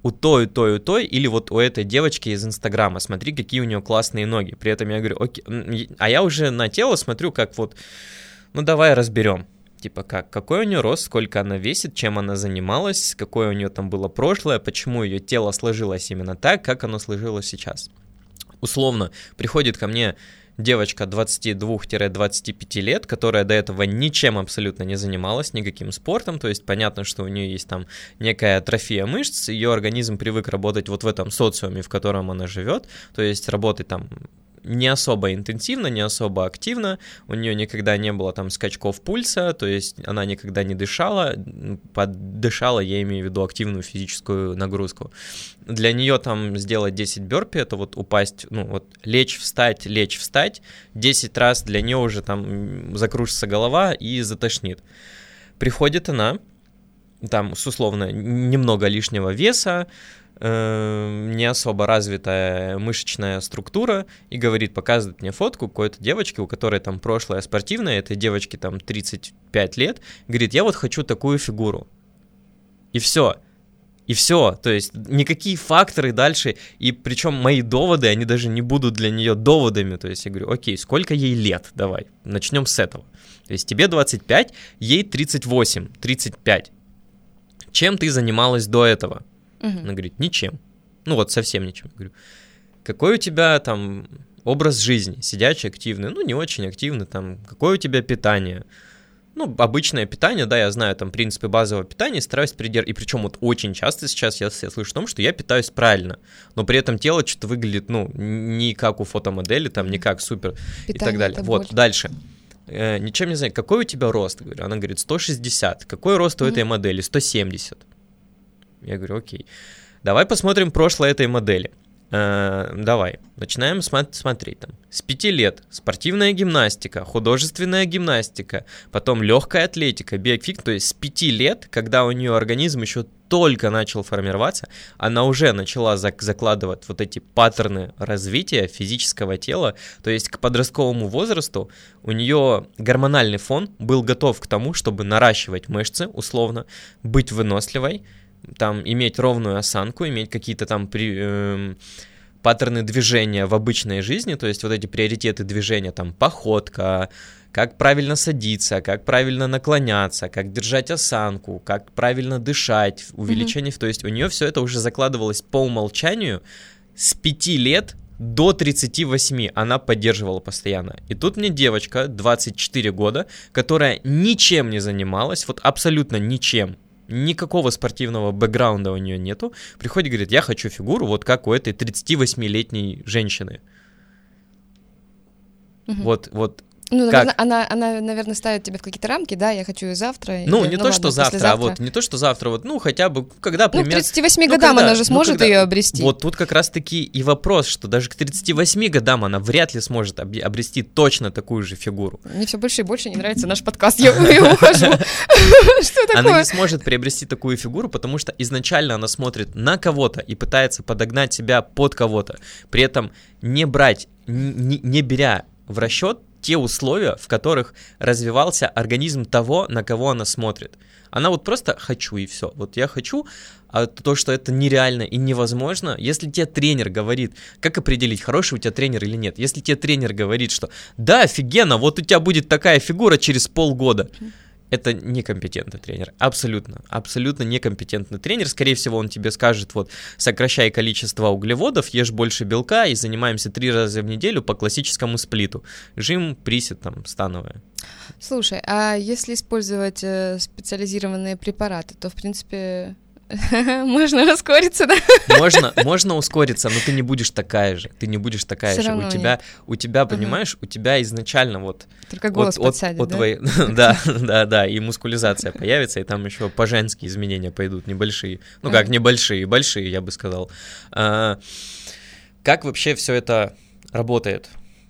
Speaker 1: у той, у той, у той, или вот у этой девочки из Инстаграма, смотри, какие у нее классные ноги. При этом я говорю, окей, а я уже на тело смотрю, как вот, ну давай разберем. Типа как, какой у нее рост, сколько она весит, чем она занималась, какое у нее там было прошлое, почему ее тело сложилось именно так, как оно сложилось сейчас. Условно, приходит ко мне девочка 22-25 лет, которая до этого ничем абсолютно не занималась, никаким спортом, то есть понятно, что у нее есть там некая атрофия мышц, ее организм привык работать вот в этом социуме, в котором она живет, то есть работать там не особо интенсивно, не особо активно, у нее никогда не было там скачков пульса, то есть она никогда не дышала, поддышала, я имею в виду активную физическую нагрузку. Для нее там сделать 10 бёрпи, это вот упасть, ну вот лечь, встать, лечь, встать, 10 раз для нее уже там закружится голова и затошнит. Приходит она, там с условно немного лишнего веса, не особо развитая мышечная структура и говорит, показывает мне фотку какой-то девочки, у которой там прошлое спортивное, этой девочке там 35 лет, говорит, я вот хочу такую фигуру. И все. И все, то есть никакие факторы дальше, и причем мои доводы, они даже не будут для нее доводами, то есть я говорю, окей, сколько ей лет, давай, начнем с этого. То есть тебе 25, ей 38, 35. Чем ты занималась до этого?
Speaker 2: Мгм.
Speaker 1: Она говорит, ничем. Ну вот совсем ничем. Я говорю, какой у тебя там образ жизни? Сидячий, активный? Ну, не очень активный. Там, какое у тебя питание? Ну, обычное питание, да, я знаю там принципы базового питания, стараюсь придерживаться. И причем вот очень часто сейчас я, я слышу о том, что я питаюсь правильно, но при этом тело что-то выглядит, ну, не как у фотомодели, там, не как супер и так
Speaker 2: Питание
Speaker 1: далее. Вот,
Speaker 2: боль.
Speaker 1: дальше. Э, ничем не знаю, какой у тебя рост? Говорю, она говорит, 160. Какой рост у
Speaker 2: Мгм.
Speaker 1: этой модели? 170. Я говорю, окей. Давай посмотрим прошлое этой модели. Э, давай, начинаем сма- смотреть там. С пяти лет спортивная гимнастика, художественная гимнастика, потом легкая атлетика, биофик. То есть с пяти лет, когда у нее организм еще только начал формироваться, она уже начала зак- закладывать вот эти паттерны развития физического тела. То есть к подростковому возрасту у нее гормональный фон был готов к тому, чтобы наращивать мышцы, условно, быть выносливой, там иметь ровную осанку, иметь какие-то там при, эм, паттерны движения в обычной жизни, то есть вот эти приоритеты движения, там походка, как правильно садиться, как правильно наклоняться, как держать осанку, как правильно дышать, увеличение, то есть у нее все это уже закладывалось по умолчанию с 5 лет до 38 она поддерживала постоянно. И тут мне девочка, 24 года, которая ничем не занималась, вот абсолютно ничем, никакого спортивного бэкграунда у нее нету, приходит и говорит, я хочу фигуру вот как у этой 38-летней женщины.
Speaker 2: Мгм.
Speaker 1: Вот, вот
Speaker 2: Ну,
Speaker 1: Как?
Speaker 2: наверное, она, она, наверное, ставит тебя в какие-то рамки, да, я хочу и завтра.
Speaker 1: Ну,
Speaker 2: или,
Speaker 1: не то,
Speaker 2: ладно,
Speaker 1: что завтра, а
Speaker 2: послезавтра.
Speaker 1: вот не то, что завтра, вот, ну, хотя бы, когда
Speaker 2: Ну, к
Speaker 1: примерно...
Speaker 2: 38
Speaker 1: Ну,
Speaker 2: годам
Speaker 1: когда-
Speaker 2: она же
Speaker 1: ну,
Speaker 2: сможет
Speaker 1: когда-
Speaker 2: ее обрести.
Speaker 1: Вот тут как раз-таки и вопрос, что даже к 38 годам она вряд ли сможет об- обрести точно такую же фигуру.
Speaker 2: Мне все больше и больше не нравится наш подкаст, я ухожу. [LAUGHS] Что
Speaker 1: Она
Speaker 2: такое?
Speaker 1: не сможет приобрести такую фигуру, потому что изначально она смотрит на кого-то и пытается подогнать себя под кого-то. При этом не брать, не беря в расчет те условия, в которых развивался организм того, на кого она смотрит. Она вот просто хочу и все. Вот я хочу, а то, что это нереально и невозможно, если тебе тренер говорит, как определить, хороший у тебя тренер или нет, если тебе тренер говорит, что да, офигенно, вот у тебя будет такая фигура через полгода, это некомпетентный тренер, абсолютно, абсолютно некомпетентный тренер. Скорее всего, он тебе скажет, вот, сокращай количество углеводов, ешь больше белка и занимаемся три раза в неделю по классическому сплиту. Жим, присед, там, становая.
Speaker 2: Слушай, а если использовать э, специализированные препараты, то, в принципе, [LAUGHS] можно ускориться, да? [LAUGHS]
Speaker 1: Можно, можно ускориться, но ты не будешь такая же, ты не будешь такая
Speaker 2: Всё
Speaker 1: же. У тебя, у тебя, понимаешь, у тебя изначально вот
Speaker 2: Только голос
Speaker 1: от,
Speaker 2: подсядет,
Speaker 1: от
Speaker 2: да?
Speaker 1: твоей- [LAUGHS] да, да, да, и мускулизация появится, и там еще по-женски изменения пойдут, небольшие. Ну как,
Speaker 2: Ага.
Speaker 1: небольшие, большие, я бы сказал. А, Как вообще все это работает?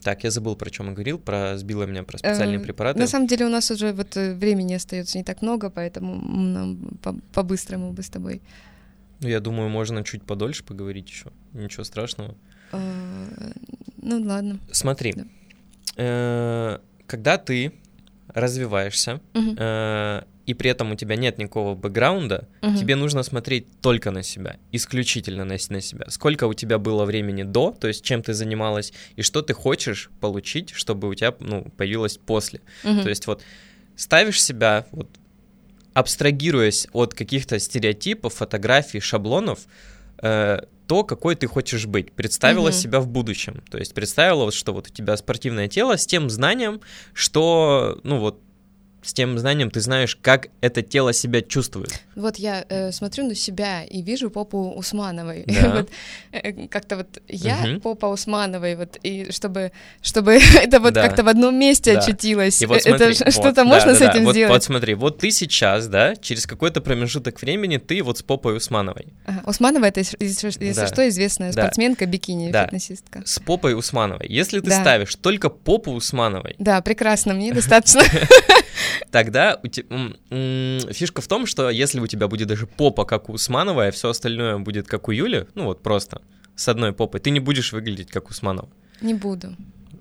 Speaker 1: Так, я забыл, про чем я говорил, про сбило меня про специальные
Speaker 2: Э,
Speaker 1: препараты.
Speaker 2: На самом деле у нас уже вот э, времени остается не так много, поэтому нам по- по-быстрому бы с тобой.
Speaker 1: Ну, я думаю, можно чуть подольше поговорить еще. Ничего страшного.
Speaker 2: Э, Ну ладно.
Speaker 1: Смотри, э, когда ты развиваешься, и при этом у тебя нет никакого бэкграунда,
Speaker 2: мгм.
Speaker 1: тебе нужно смотреть только на себя, исключительно на, на себя. Сколько у тебя было времени до, то есть чем ты занималась, и что ты хочешь получить, чтобы у тебя ну, появилось после.
Speaker 2: Мгм.
Speaker 1: То есть вот ставишь себя, вот абстрагируясь от каких-то стереотипов, фотографий, шаблонов, э, то, какой ты хочешь быть. Представила
Speaker 2: Мгм.
Speaker 1: себя в будущем. То есть представила, вот, что вот у тебя спортивное тело с тем знанием, что, ну вот, с тем знанием ты знаешь, как это тело себя чувствует.
Speaker 2: Вот я э, смотрю на себя и вижу попу Усмановой.
Speaker 1: Да. [LAUGHS]
Speaker 2: Вот, э, как-то вот я
Speaker 1: Мгм.
Speaker 2: попа Усмановой, вот, и чтобы, чтобы [LAUGHS] это вот
Speaker 1: Да.
Speaker 2: как-то в одном месте
Speaker 1: Да.
Speaker 2: очутилось.
Speaker 1: И вот смотри,
Speaker 2: это
Speaker 1: вот,
Speaker 2: что-то
Speaker 1: да,
Speaker 2: можно
Speaker 1: да,
Speaker 2: с
Speaker 1: да.
Speaker 2: этим
Speaker 1: вот,
Speaker 2: сделать?
Speaker 1: Вот смотри, вот ты сейчас, да, через какой-то промежуток времени ты вот с попой Усмановой.
Speaker 2: Ага, Усманова это, ес- если если
Speaker 1: Да.
Speaker 2: что, известная
Speaker 1: Да.
Speaker 2: спортсменка, бикини,
Speaker 1: Да.
Speaker 2: фитнесистка.
Speaker 1: С попой Усмановой. Если ты
Speaker 2: Да.
Speaker 1: ставишь только попу Усмановой,
Speaker 2: Да, прекрасно, мне [LAUGHS] достаточно.
Speaker 1: Тогда у м, фишка в том, что если у тебя будет даже попа, как у Усмановой, а все остальное будет как у Юли, ну вот просто с одной попой, ты не будешь выглядеть как Усманова.
Speaker 2: Не буду.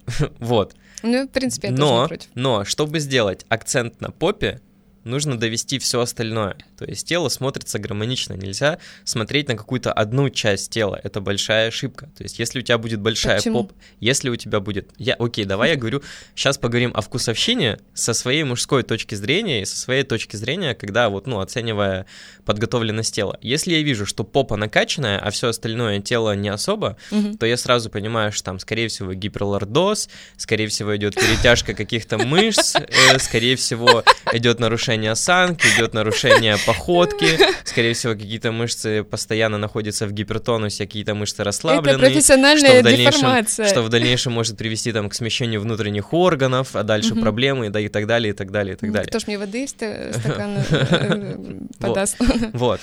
Speaker 2: [LAUGHS]
Speaker 1: Вот.
Speaker 2: Ну, в принципе, я тоже не
Speaker 1: Но,
Speaker 2: против.
Speaker 1: но, чтобы сделать акцент на попе, нужно довести все остальное. То есть тело смотрится гармонично. Нельзя смотреть на какую-то одну часть тела. Это большая ошибка. То есть если у тебя будет большая
Speaker 2: Почему?
Speaker 1: попа, если у тебя будет... Я, окей, давай я говорю, сейчас поговорим о вкусовщине со своей мужской точки зрения и со своей точки зрения, когда вот, ну, оценивая подготовленность тела. Если я вижу, что попа накачанная, а все остальное тело не особо,
Speaker 2: Мгм.
Speaker 1: то я сразу понимаю, что там, скорее всего, гиперлордоз, скорее всего, идет перетяжка каких-то мышц, э, скорее всего, идет нарушение осанки, идет нарушение походки, [LAUGHS] скорее всего, какие-то мышцы постоянно находятся в гипертонусе, какие-то мышцы
Speaker 2: Это
Speaker 1: расслаблены.
Speaker 2: профессиональная
Speaker 1: что
Speaker 2: деформация.
Speaker 1: Что в дальнейшем может привести там к смещению внутренних органов, а дальше
Speaker 2: Мгм.
Speaker 1: проблемы да, и так далее, и так далее, и так
Speaker 2: М,
Speaker 1: далее.
Speaker 2: Кто ж мне воды ста- [LAUGHS] стакан э, подаст?
Speaker 1: Вот.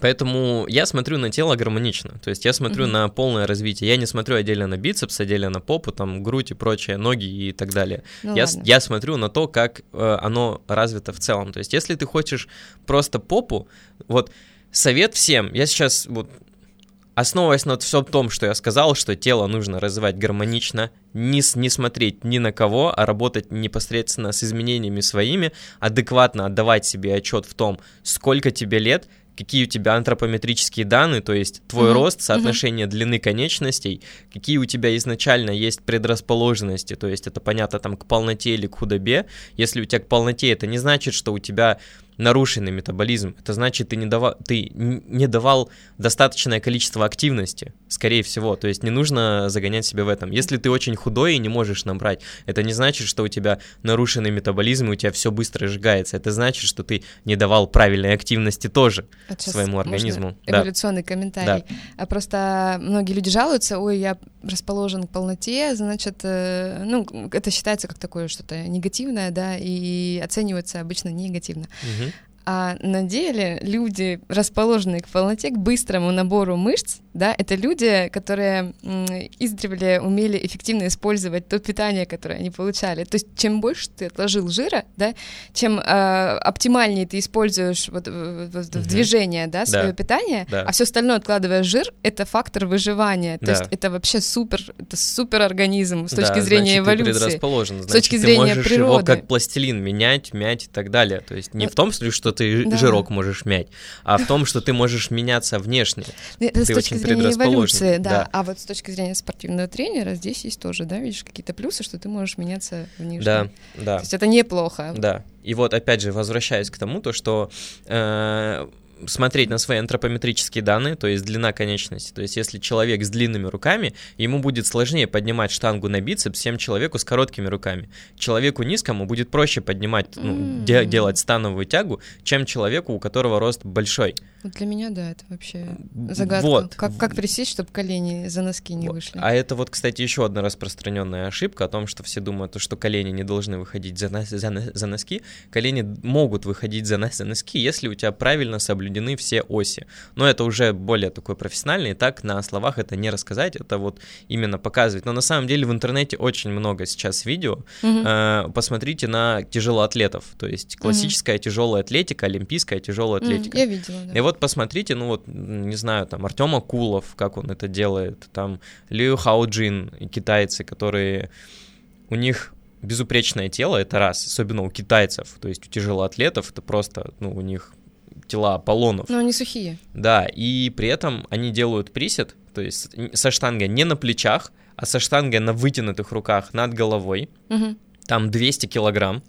Speaker 1: Поэтому я смотрю на тело гармонично. То есть я смотрю
Speaker 2: Мгм.
Speaker 1: на полное развитие. Я не смотрю отдельно на бицепс, отдельно на попу, там грудь и прочее, ноги и так далее.
Speaker 2: Ну
Speaker 1: я,
Speaker 2: ладно.
Speaker 1: я смотрю на то, как э, оно развито в целом. То есть если ты хочешь просто попу, вот совет всем, я сейчас вот основываясь на всем том, что я сказал, что тело нужно развивать гармонично, не, не смотреть ни на кого, а работать непосредственно с изменениями своими, адекватно отдавать себе отчет в том, сколько тебе лет, какие у тебя антропометрические данные, то есть твой
Speaker 2: Мгм,
Speaker 1: рост, соотношение длины конечностей, какие у тебя изначально есть предрасположенности, то есть это понятно там к полноте или к худобе. Если у тебя к полноте, это не значит, что у тебя нарушенный метаболизм. Это значит, ты не давал, ты не давал достаточное количество активности, скорее всего. То есть не нужно загонять себя в этом. Если ты очень худой и не можешь набрать, это не значит, что у тебя нарушенный метаболизм и у тебя все быстро сжигается. Это значит, что ты не давал правильной активности тоже вот своему организму.
Speaker 2: Эволюционный да. комментарий. Да. А просто многие люди жалуются, ой, я расположен к полноте, значит, э, ну, это считается как такое что-то негативное, да, и оценивается обычно негативно. Угу. А на деле люди, расположенные к полноте, к быстрому набору мышц, да, это люди, которые издревле умели эффективно использовать то питание, которое они получали. То есть чем больше ты отложил жира, да, чем э, оптимальнее ты используешь вот, вот, вот угу. в движение, да, свое да. питание, да. а все остальное откладываешь жир, это фактор выживания. То да. есть это вообще супер, это супер организм с точки да, зрения
Speaker 1: значит,
Speaker 2: эволюции.
Speaker 1: Ты предрасположен, значит,
Speaker 2: с точки зрения
Speaker 1: ты можешь
Speaker 2: природы.
Speaker 1: его как пластилин менять, мять и так далее. То есть не вот. в том смысле, что ты да. жирок можешь мять, а в том, что ты можешь меняться внешне.
Speaker 2: Это ты с точки зрения эволюции, да. да. А вот с точки зрения спортивного тренера здесь есть тоже, да, видишь, какие-то плюсы, что ты можешь меняться внешне.
Speaker 1: Да, да.
Speaker 2: То есть это неплохо.
Speaker 1: Да. И вот опять же, возвращаясь к тому, то, что э, смотреть на свои антропометрические данные, то есть длина конечности. То есть если человек с длинными руками, ему будет сложнее поднимать штангу на бицепс, чем человеку с короткими руками. Человеку низкому будет проще поднимать, ну, mm-hmm. де- делать становую тягу, чем человеку, у которого рост большой.
Speaker 2: Вот для меня, да, это вообще загадка. Вот. Как, как присесть, чтобы колени за носки не вышли?
Speaker 1: А это вот, кстати, еще одна распространенная ошибка о том, что все думают, что колени не должны выходить за, за, за носки. Колени могут выходить за, за носки, если у тебя правильно соблюдены все оси. Но это уже более такой профессиональный, и так на словах это не рассказать, это вот именно показывать. Но на самом деле в интернете очень много сейчас видео. Mm-hmm. Посмотрите на тяжелоатлетов, то есть классическая mm-hmm. тяжелая атлетика, олимпийская тяжелая атлетика. Mm-hmm.
Speaker 2: Я видела, да.
Speaker 1: И вот посмотрите, ну вот, не знаю, там, Артема Кулов, как он это делает, там, Лю Хауджин, китайцы, которые, у них безупречное тело, это раз, особенно у китайцев, то есть у тяжелоатлетов, это просто, ну, у них тела Аполлонов.
Speaker 2: Но они сухие.
Speaker 1: Да, и при этом они делают присед, то есть со штангой не на плечах, а со штангой на вытянутых руках над головой. Угу. Там 200 килограмм.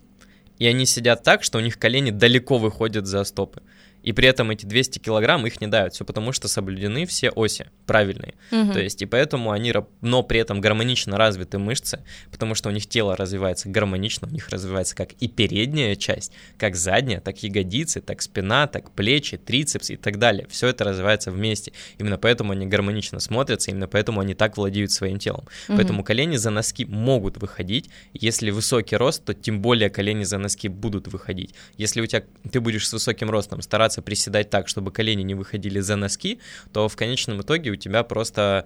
Speaker 1: И они сидят так, что у них колени далеко выходят за стопы и при этом эти 200 килограмм их не дают, все потому что соблюдены все оси правильные. Угу. То есть, и поэтому они, но при этом гармонично развиты мышцы, потому что у них тело развивается гармонично, у них развивается как и передняя часть, как задняя, так ягодицы, так спина, так плечи, трицепс и так далее. Все это развивается вместе. Именно поэтому они гармонично смотрятся, именно поэтому они так владеют своим телом. Угу. Поэтому колени за носки могут выходить. Если высокий рост, то тем более колени за носки будут выходить. Если у тебя ты будешь с высоким ростом стараться стараться приседать так, чтобы колени не выходили за носки, то в конечном итоге у тебя просто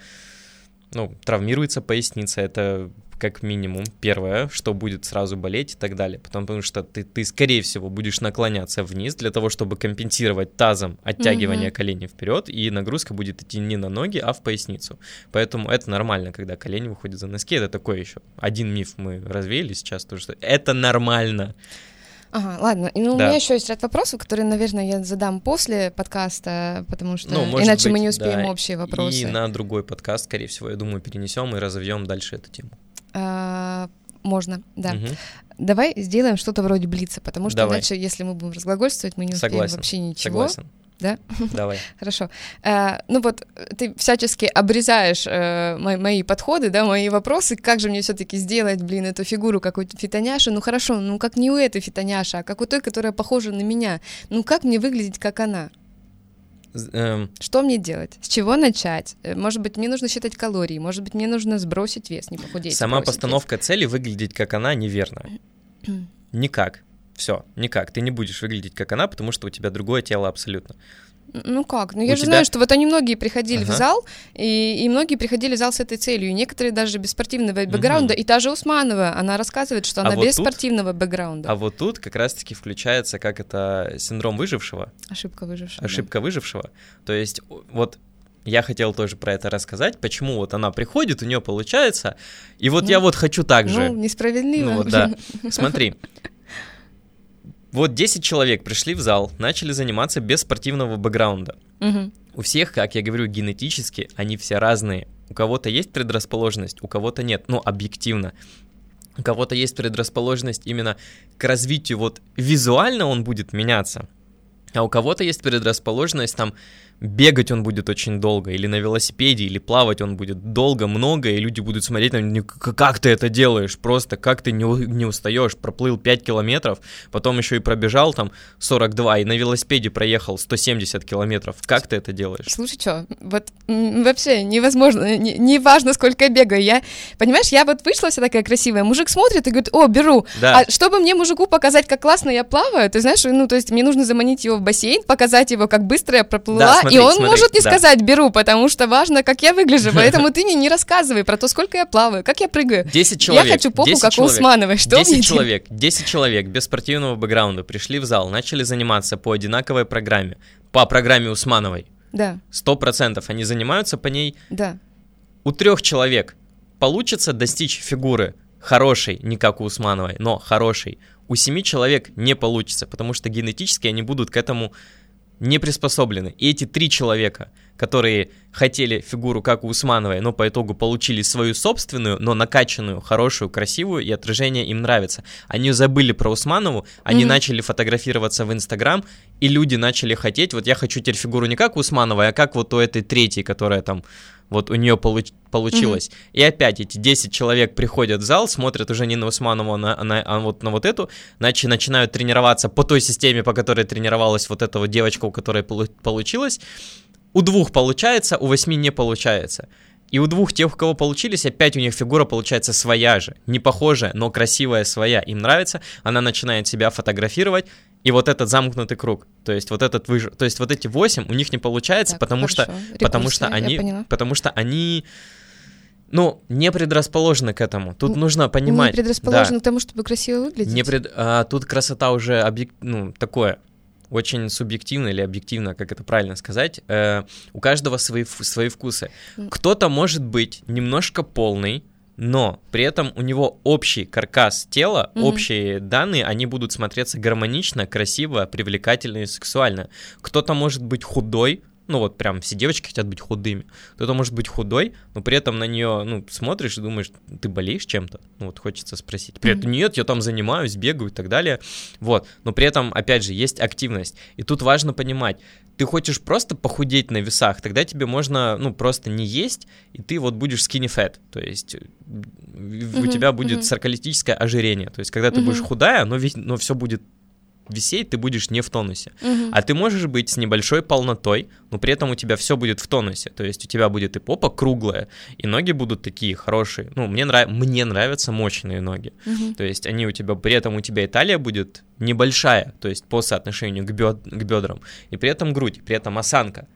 Speaker 1: ну, травмируется поясница, это как минимум первое, что будет сразу болеть и так далее. Потом, потому что ты, ты скорее всего, будешь наклоняться вниз для того, чтобы компенсировать тазом оттягивание mm-hmm. коленей вперед, и нагрузка будет идти не на ноги, а в поясницу. Поэтому это нормально, когда колени выходят за носки. Это такой еще один миф мы развеяли сейчас, то что это нормально.
Speaker 2: Ага, ладно. Ну, да. у меня еще есть ряд вопросов, которые, наверное, я задам после подкаста, потому что ну, иначе быть, мы не успеем да. общие вопросы.
Speaker 1: И на другой подкаст, скорее всего, я думаю, перенесем и разовьем дальше эту тему.
Speaker 2: А, можно, да. Угу. Давай сделаем что-то вроде блица, потому что Давай. иначе, если мы будем разглагольствовать, мы не успеем Согласен. вообще ничего.
Speaker 1: Согласен
Speaker 2: да?
Speaker 1: Давай. [LAUGHS]
Speaker 2: Хорошо. Э, ну вот ты всячески обрезаешь э, мои, мои подходы, да, мои вопросы, как же мне все-таки сделать, блин, эту фигуру какой-то фитоняши, ну хорошо, ну как не у этой фитоняши, а как у той, которая похожа на меня, ну как мне выглядеть, как она? Эм... Что мне делать? С чего начать? Э, может быть, мне нужно считать калории, может быть, мне нужно сбросить вес, не похудеть.
Speaker 1: Сама постановка вес. цели выглядеть как она неверно. [CLEARS THROAT] Никак. Все, никак. Ты не будешь выглядеть как она, потому что у тебя другое тело абсолютно.
Speaker 2: Ну как? Ну я у же тебя... знаю, что вот они многие приходили ага. в зал, и, и многие приходили в зал с этой целью. И некоторые даже без спортивного бэкграунда. Угу. И та же Усманова, она рассказывает, что а она вот без тут, спортивного бэкграунда.
Speaker 1: А вот тут как раз-таки включается как это синдром выжившего.
Speaker 2: Ошибка выжившего.
Speaker 1: Ошибка да. выжившего. То есть вот я хотел тоже про это рассказать, почему вот она приходит, у нее получается, и вот ну, я вот хочу так же.
Speaker 2: Ну, несправедливо.
Speaker 1: Ну вот, да. [LAUGHS] Смотри, вот 10 человек пришли в зал, начали заниматься без спортивного бэкграунда. Угу. У всех, как я говорю, генетически они все разные. У кого-то есть предрасположенность, у кого-то нет. Ну, объективно. у кого-то есть предрасположенность именно к развитию, вот визуально он будет меняться, а у кого-то есть предрасположенность там бегать он будет очень долго, или на велосипеде, или плавать он будет долго, много, и люди будут смотреть на него, как ты это делаешь, просто как ты не, не устаешь, проплыл 5 километров, потом еще и пробежал там 42, и на велосипеде проехал 170 километров, как ты это делаешь?
Speaker 2: Слушай, что, вот вообще невозможно, не, не важно, сколько я бегаю, я, понимаешь, я вот вышла вся такая красивая, мужик смотрит и говорит, о, беру, да. а чтобы мне мужику показать, как классно я плаваю, ты знаешь, ну, то есть мне нужно заманить его в бассейн, показать его, как быстро я проплыла, да, смотри, и он смотри, может не да. сказать «беру», потому что важно, как я выгляжу, [LAUGHS] поэтому ты мне не рассказывай про то, сколько я плаваю, как я прыгаю.
Speaker 1: 10 человек.
Speaker 2: Я хочу попу, как у Усмановой. Что
Speaker 1: 10 человек, 10 человек без спортивного бэкграунда пришли в зал, начали заниматься по одинаковой программе, по программе Усмановой.
Speaker 2: Да.
Speaker 1: Сто процентов они занимаются по ней.
Speaker 2: Да.
Speaker 1: У трех человек получится достичь фигуры хорошей, не как у Усмановой, но хорошей. У семи человек не получится, потому что генетически они будут к этому не приспособлены. И эти три человека, которые хотели фигуру, как у Усмановой, но по итогу получили свою собственную, но накачанную, хорошую, красивую, и отражение им нравится. Они забыли про Усманову, они mm-hmm. начали фотографироваться в Инстаграм, и люди начали хотеть, вот я хочу теперь фигуру не как у Усмановой, а как вот у этой третьей, которая там вот у нее получ- получилось. Mm-hmm. И опять эти 10 человек приходят в зал, смотрят уже не на Усманову, а, на, на, а вот на вот эту, значит, начинают тренироваться по той системе, по которой тренировалась вот эта вот девочка, у которой получилось. У двух получается, у восьми не получается. И у двух тех, у кого получились, опять у них фигура получается своя же. Не похожая, но красивая своя. Им нравится, она начинает себя фотографировать, и вот этот замкнутый круг, то есть вот этот выж... то есть вот эти восемь у них не получается, так, потому хорошо. что, Рекурсия, потому что они, потому что они, ну, не предрасположены к этому. Тут Н- нужно понимать.
Speaker 2: Не предрасположены да. к тому, чтобы красиво выглядеть.
Speaker 1: Не пред... а, тут красота уже объек... ну такое очень субъективно или объективно, как это правильно сказать. Э, у каждого свои свои вкусы. Кто-то может быть немножко полный но при этом у него общий каркас тела, mm-hmm. общие данные, они будут смотреться гармонично, красиво, привлекательно и сексуально. Кто-то может быть худой, ну вот прям все девочки хотят быть худыми. Кто-то может быть худой, но при этом на нее, ну, смотришь и думаешь, ты болеешь чем-то? Ну вот хочется спросить. При этом нет, я там занимаюсь, бегаю и так далее. Вот, но при этом, опять же, есть активность. И тут важно понимать, ты хочешь просто похудеть на весах, тогда тебе можно, ну, просто не есть, и ты вот будешь skinny fat, то есть uh-huh, у тебя будет uh-huh. саркалитическое ожирение, то есть когда ты будешь худая, но, но все будет висеть, ты будешь не в тонусе. Угу. А ты можешь быть с небольшой полнотой, но при этом у тебя все будет в тонусе. То есть у тебя будет и попа круглая, и ноги будут такие хорошие. Ну, мне, нрав... мне нравятся мощные ноги. Угу. То есть они у тебя, при этом у тебя и талия будет небольшая, то есть по соотношению к, бед... к бедрам, и при этом грудь, при этом осанка.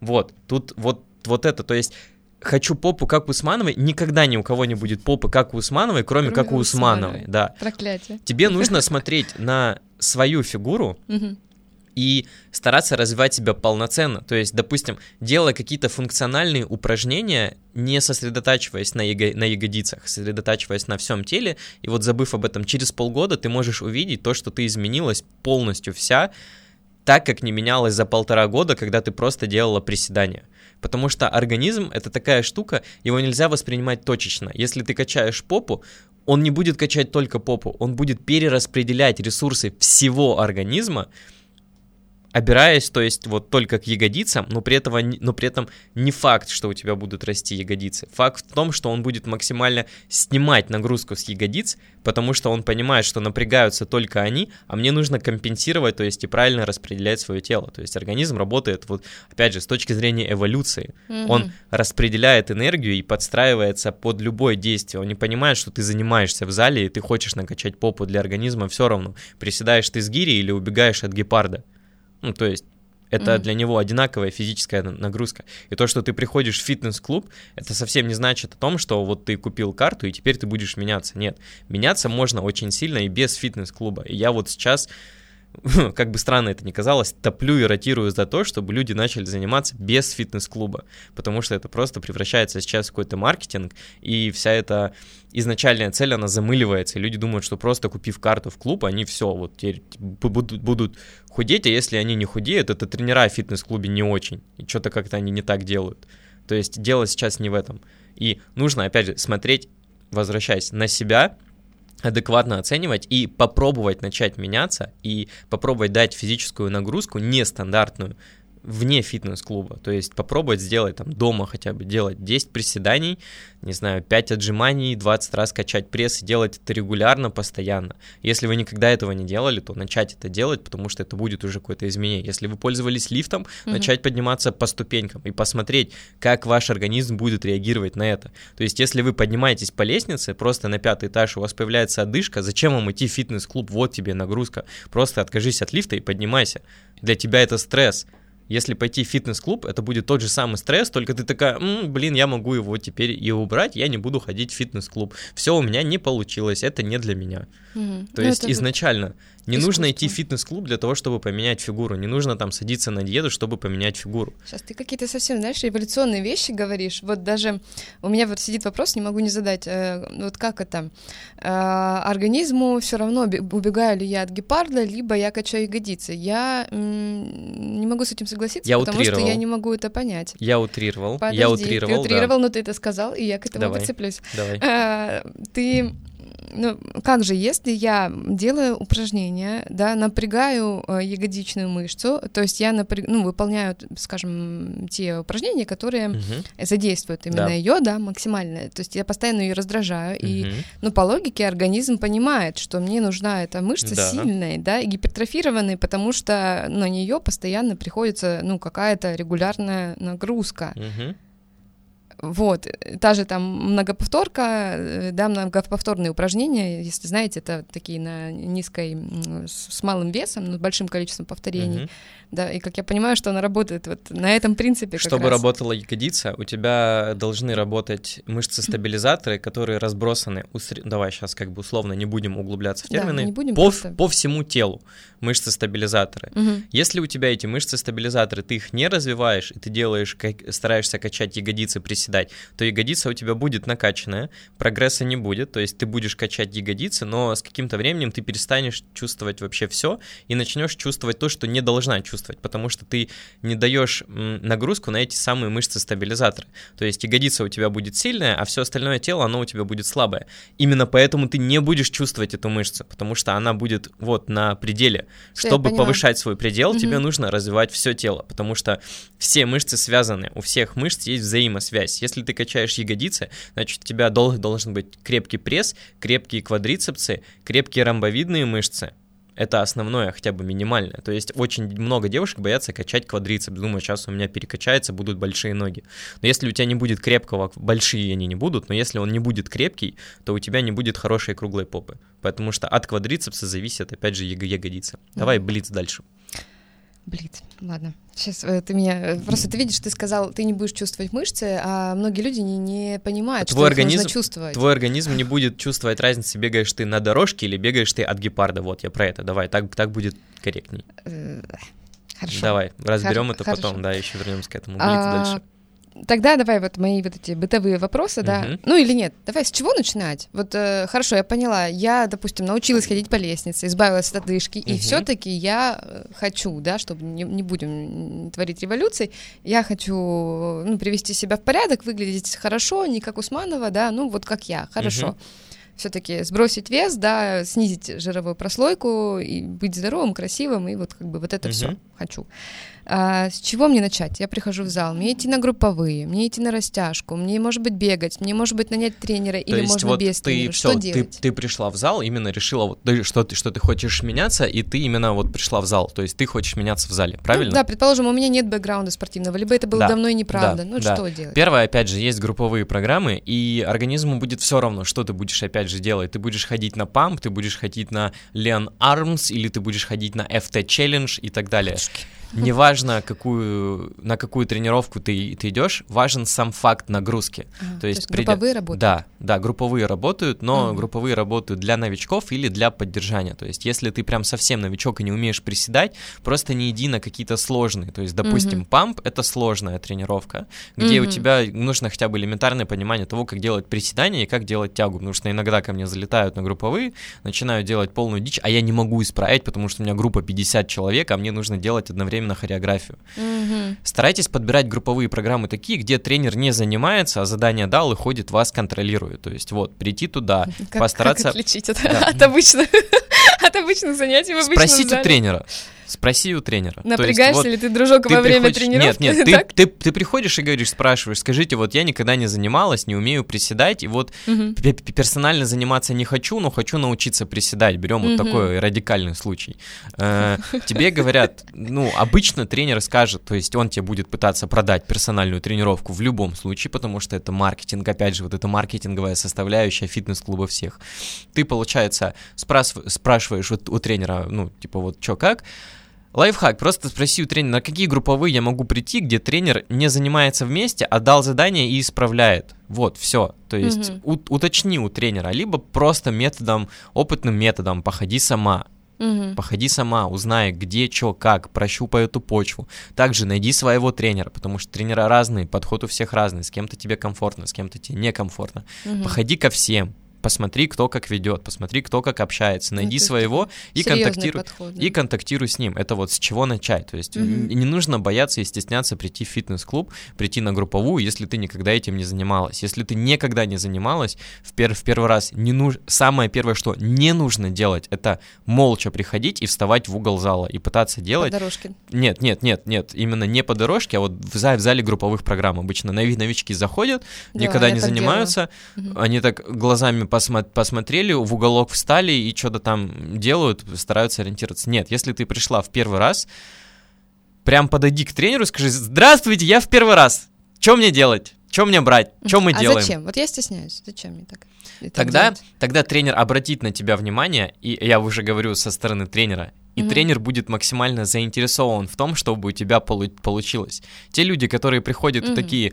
Speaker 1: Вот, тут вот, вот это, то есть хочу попу, как у Усмановой, никогда ни у кого не будет попы, как у Усмановой, кроме, кроме как у Усмановой. Усмановой. Да.
Speaker 2: Проклятие.
Speaker 1: Тебе нужно смотреть на свою фигуру и стараться развивать себя полноценно. То есть, допустим, делая какие-то функциональные упражнения, не сосредотачиваясь на, яго- на ягодицах, сосредотачиваясь на всем теле, и вот забыв об этом, через полгода ты можешь увидеть то, что ты изменилась полностью вся, так, как не менялась за полтора года, когда ты просто делала приседания. Потому что организм — это такая штука, его нельзя воспринимать точечно. Если ты качаешь попу, он не будет качать только попу, он будет перераспределять ресурсы всего организма, обираясь, то есть вот только к ягодицам, но при, этого, но при этом не факт, что у тебя будут расти ягодицы. Факт в том, что он будет максимально снимать нагрузку с ягодиц, потому что он понимает, что напрягаются только они, а мне нужно компенсировать, то есть и правильно распределять свое тело. То есть организм работает, вот опять же, с точки зрения эволюции. Mm-hmm. Он распределяет энергию и подстраивается под любое действие. Он не понимает, что ты занимаешься в зале и ты хочешь накачать попу для организма, все равно. Приседаешь ты с гири или убегаешь от гепарда. Ну, то есть это mm-hmm. для него одинаковая физическая нагрузка. И то, что ты приходишь в фитнес-клуб, это совсем не значит о том, что вот ты купил карту и теперь ты будешь меняться. Нет, меняться можно очень сильно и без фитнес-клуба. И я вот сейчас [LAUGHS] как бы странно это ни казалось, топлю и ротирую за то, чтобы люди начали заниматься без фитнес-клуба, потому что это просто превращается сейчас в какой-то маркетинг, и вся эта изначальная цель, она замыливается, и люди думают, что просто купив карту в клуб, они все, вот теперь будут, будут худеть, а если они не худеют, это тренера в фитнес-клубе не очень, и что-то как-то они не так делают. То есть дело сейчас не в этом. И нужно, опять же, смотреть возвращаясь на себя, адекватно оценивать и попробовать начать меняться и попробовать дать физическую нагрузку нестандартную вне фитнес-клуба. То есть попробовать сделать там дома хотя бы, делать 10 приседаний, не знаю, 5 отжиманий, 20 раз качать пресс и делать это регулярно, постоянно. Если вы никогда этого не делали, то начать это делать, потому что это будет уже какое-то изменение. Если вы пользовались лифтом, mm-hmm. начать подниматься по ступенькам и посмотреть, как ваш организм будет реагировать на это. То есть если вы поднимаетесь по лестнице, просто на пятый этаж у вас появляется одышка, зачем вам идти в фитнес-клуб? Вот тебе нагрузка. Просто откажись от лифта и поднимайся. Для тебя это стресс. Если пойти в фитнес-клуб, это будет тот же самый стресс, только ты такая, М, блин, я могу его теперь и убрать, я не буду ходить в фитнес-клуб. Все у меня не получилось, это не для меня. Угу. То ну, есть изначально не искусство. нужно идти в фитнес-клуб для того, чтобы поменять фигуру. Не нужно там садиться на диету, чтобы поменять фигуру.
Speaker 2: Сейчас ты какие-то совсем, знаешь, революционные вещи говоришь. Вот даже у меня вот сидит вопрос, не могу не задать. Э, вот как это? Э, организму все равно, убегаю ли я от гепарда, либо я качаю ягодицы. Я могу с этим согласиться,
Speaker 1: я
Speaker 2: потому
Speaker 1: утрировал.
Speaker 2: что я не могу это понять.
Speaker 1: Я утрировал.
Speaker 2: Подожди,
Speaker 1: я утрировал.
Speaker 2: Ты утрировал,
Speaker 1: да.
Speaker 2: но ты это сказал, и я к этому
Speaker 1: Давай.
Speaker 2: подцеплюсь.
Speaker 1: Давай.
Speaker 2: Э, ты ну, как же, если я делаю упражнения, да, напрягаю э, ягодичную мышцу, то есть я напряг, ну, выполняю, скажем, те упражнения, которые угу. задействуют именно да. ее, да, максимально. То есть я постоянно ее раздражаю, угу. и, ну, по логике организм понимает, что мне нужна эта мышца да. сильная, да, и гипертрофированная, потому что на нее постоянно приходится, ну, какая-то регулярная нагрузка.
Speaker 1: Угу.
Speaker 2: Вот, та же там многоповторка, э, да, многоповторные упражнения, если знаете, это такие на низкой, с малым весом, но с большим количеством повторений. Mm-hmm. Да, и как я понимаю, что она работает вот на этом принципе.
Speaker 1: Чтобы
Speaker 2: раз.
Speaker 1: работала ягодица, у тебя должны работать мышцы-стабилизаторы, которые разбросаны. Уср... Давай сейчас как бы условно не будем углубляться в термины. Да,
Speaker 2: не будем
Speaker 1: по,
Speaker 2: просто...
Speaker 1: по всему телу мышцы-стабилизаторы.
Speaker 2: Угу.
Speaker 1: Если у тебя эти мышцы-стабилизаторы, ты их не развиваешь, и ты делаешь, как, стараешься качать ягодицы, приседать, то ягодица у тебя будет накачанная, прогресса не будет, то есть ты будешь качать ягодицы, но с каким-то временем ты перестанешь чувствовать вообще все и начнешь чувствовать то, что не должна чувствовать потому что ты не даешь нагрузку на эти самые мышцы-стабилизаторы. То есть ягодица у тебя будет сильная, а все остальное тело, оно у тебя будет слабое. Именно поэтому ты не будешь чувствовать эту мышцу, потому что она будет вот на пределе. Все, Чтобы повышать свой предел, угу. тебе нужно развивать все тело, потому что все мышцы связаны, у всех мышц есть взаимосвязь. Если ты качаешь ягодицы, значит у тебя должен быть крепкий пресс, крепкие квадрицепсы, крепкие ромбовидные мышцы, это основное, хотя бы минимальное. То есть очень много девушек боятся качать квадрицепс. Думаю, сейчас у меня перекачается, будут большие ноги. Но если у тебя не будет крепкого, большие они не будут, но если он не будет крепкий, то у тебя не будет хорошей круглой попы. Потому что от квадрицепса зависит, опять же, ягодица. Давай блиц дальше.
Speaker 2: Блиц, ладно. Сейчас э, ты меня... Э, просто ты видишь, ты сказал, ты не будешь чувствовать мышцы, а многие люди не, не понимают,
Speaker 1: твой
Speaker 2: что
Speaker 1: организм,
Speaker 2: нужно чувствовать.
Speaker 1: Твой организм не будет чувствовать разницы, бегаешь ты на дорожке или бегаешь ты от гепарда. Вот, я про это. Давай, так, так будет корректней.
Speaker 2: Э, хорошо.
Speaker 1: Давай, разберем это хорошо. потом, да, еще вернемся к этому. Блиц
Speaker 2: а,
Speaker 1: дальше.
Speaker 2: Тогда давай вот мои вот эти бытовые вопросы, да.
Speaker 1: Мгм.
Speaker 2: Ну или нет, давай с чего начинать? Вот э, хорошо, я поняла. Я, допустим, научилась ходить по лестнице, избавилась от одышки, и
Speaker 1: Мгм.
Speaker 2: все-таки я э, хочу, да, чтобы не, не будем творить революций, я хочу ну, привести себя в порядок, выглядеть хорошо, не как Усманова, да, ну вот как я, хорошо.
Speaker 1: Мгм.
Speaker 2: Все-таки сбросить вес, да, снизить жировую прослойку и быть здоровым, красивым, и вот как бы вот это
Speaker 1: Мгм.
Speaker 2: все хочу. А, с чего мне начать? Я прихожу в зал, мне идти на групповые, мне идти на растяжку, мне, может быть, бегать, мне, может быть, нанять тренера,
Speaker 1: То
Speaker 2: или
Speaker 1: есть
Speaker 2: можно
Speaker 1: вот
Speaker 2: без
Speaker 1: ты
Speaker 2: тренера.
Speaker 1: все,
Speaker 2: Что
Speaker 1: ты,
Speaker 2: делать?
Speaker 1: ты пришла в зал, именно решила, вот, что, ты, что ты хочешь меняться, и ты именно вот пришла в зал. То есть ты хочешь меняться в зале, правильно?
Speaker 2: Ну, да, предположим, у меня нет бэкграунда спортивного, либо это было
Speaker 1: Да,
Speaker 2: давно и неправда.
Speaker 1: да,
Speaker 2: ну,
Speaker 1: да.
Speaker 2: что делать?
Speaker 1: Первое, опять же, есть групповые программы, и организму будет все равно, что ты будешь, опять же, делать. Ты будешь ходить на памп, ты будешь ходить на Leon Arms, или ты будешь ходить на FT Challenge и так далее. Неважно, какую, на какую тренировку ты, ты идешь, важен сам факт нагрузки.
Speaker 2: Ага,
Speaker 1: то есть, придя-
Speaker 2: групповые работают?
Speaker 1: Да, да, групповые работают, но
Speaker 2: Мгм.
Speaker 1: групповые работают для новичков или для поддержания. То есть, если ты прям совсем новичок и не умеешь приседать, просто не иди на какие-то сложные. То есть, допустим,
Speaker 2: Мгм.
Speaker 1: памп это сложная тренировка, где у
Speaker 2: Мгм.
Speaker 1: тебя нужно хотя бы элементарное понимание того, как делать приседания и как делать тягу. Потому что иногда ко мне залетают на групповые, начинают делать полную дичь, а я не могу исправить, потому что у меня группа 50 человек, а мне нужно делать одновременно именно хореографию.
Speaker 2: Мгм.
Speaker 1: Старайтесь подбирать групповые программы такие, где тренер не занимается, а задание дал и ходит, вас контролирует. То есть вот, прийти туда,
Speaker 2: Как,
Speaker 1: постараться...
Speaker 2: как отличить это
Speaker 1: Да. [LAUGHS]
Speaker 2: от обычных, [LAUGHS] от обычных занятий в обычном
Speaker 1: Спросить у
Speaker 2: зале?
Speaker 1: тренера. Спроси у тренера. То есть
Speaker 2: Напрягаешься
Speaker 1: вот
Speaker 2: ли ты, дружок,
Speaker 1: ты
Speaker 2: во время
Speaker 1: приходишь-
Speaker 2: тренировки?
Speaker 1: Нет, нет, [LAUGHS] ты,
Speaker 2: Так?
Speaker 1: ты, ты приходишь и говоришь, спрашиваешь, скажите, вот я никогда не занималась, не умею приседать, и вот п- персонально заниматься не хочу, но хочу научиться приседать. Берем вот
Speaker 2: Мгм.
Speaker 1: такой радикальный случай. Э, Тебе говорят, ну, обычно тренер скажет, то есть он тебе будет пытаться продать персональную тренировку в любом случае, потому что это маркетинг, опять же, вот это маркетинговая составляющая фитнес-клуба всех. Ты, получается, спрашив- спрашиваешь вот у тренера, ну, типа, вот что, как, Лайфхак, просто спроси у тренера, на какие групповые я могу прийти, где тренер не занимается вместе, а дал задание и исправляет. Вот, все. То есть
Speaker 2: Мгм.
Speaker 1: у- уточни у тренера, либо просто методом, опытным методом, походи сама.
Speaker 2: Мгм.
Speaker 1: Походи сама, узнай, где, что, как, прощупай эту почву. Также найди своего тренера, потому что тренера разные, подход у всех разный. С кем-то тебе комфортно, с кем-то тебе некомфортно.
Speaker 2: Мгм.
Speaker 1: Походи ко всем. Посмотри, кто как ведет, посмотри, кто как общается,
Speaker 2: Ну,
Speaker 1: найди
Speaker 2: есть
Speaker 1: своего и контактируй.
Speaker 2: подход, да.
Speaker 1: И контактируй с ним. Это вот с чего начать. То есть н- не нужно бояться и стесняться прийти в фитнес-клуб, прийти на групповую, если ты никогда этим не занималась. Если ты никогда не занималась, в, пер- в первый раз не нуж... самое первое, что не нужно делать, это молча приходить и вставать в угол зала и пытаться
Speaker 2: По
Speaker 1: делать.
Speaker 2: дорожке.
Speaker 1: Нет, нет, нет, нет, именно не по дорожке, а вот в, за- в зале групповых программ. Обычно нови- новички заходят,
Speaker 2: Да,
Speaker 1: никогда не занимаются,
Speaker 2: Мгм.
Speaker 1: они так глазами посмотрели, в уголок встали и что-то там делают, стараются ориентироваться. Нет, если ты пришла в первый раз, прям подойди к тренеру и скажи, здравствуйте, я в первый раз, что мне делать? Что мне брать? Что мы
Speaker 2: а
Speaker 1: делаем?
Speaker 2: зачем? Вот я стесняюсь. Зачем мне так?
Speaker 1: Тогда,
Speaker 2: делать?
Speaker 1: тогда тренер обратит на тебя внимание, и я уже говорю со стороны тренера, и
Speaker 2: Мгм.
Speaker 1: тренер будет максимально заинтересован в том, чтобы у тебя полу- получилось. Те люди, которые приходят
Speaker 2: Мгм.
Speaker 1: такие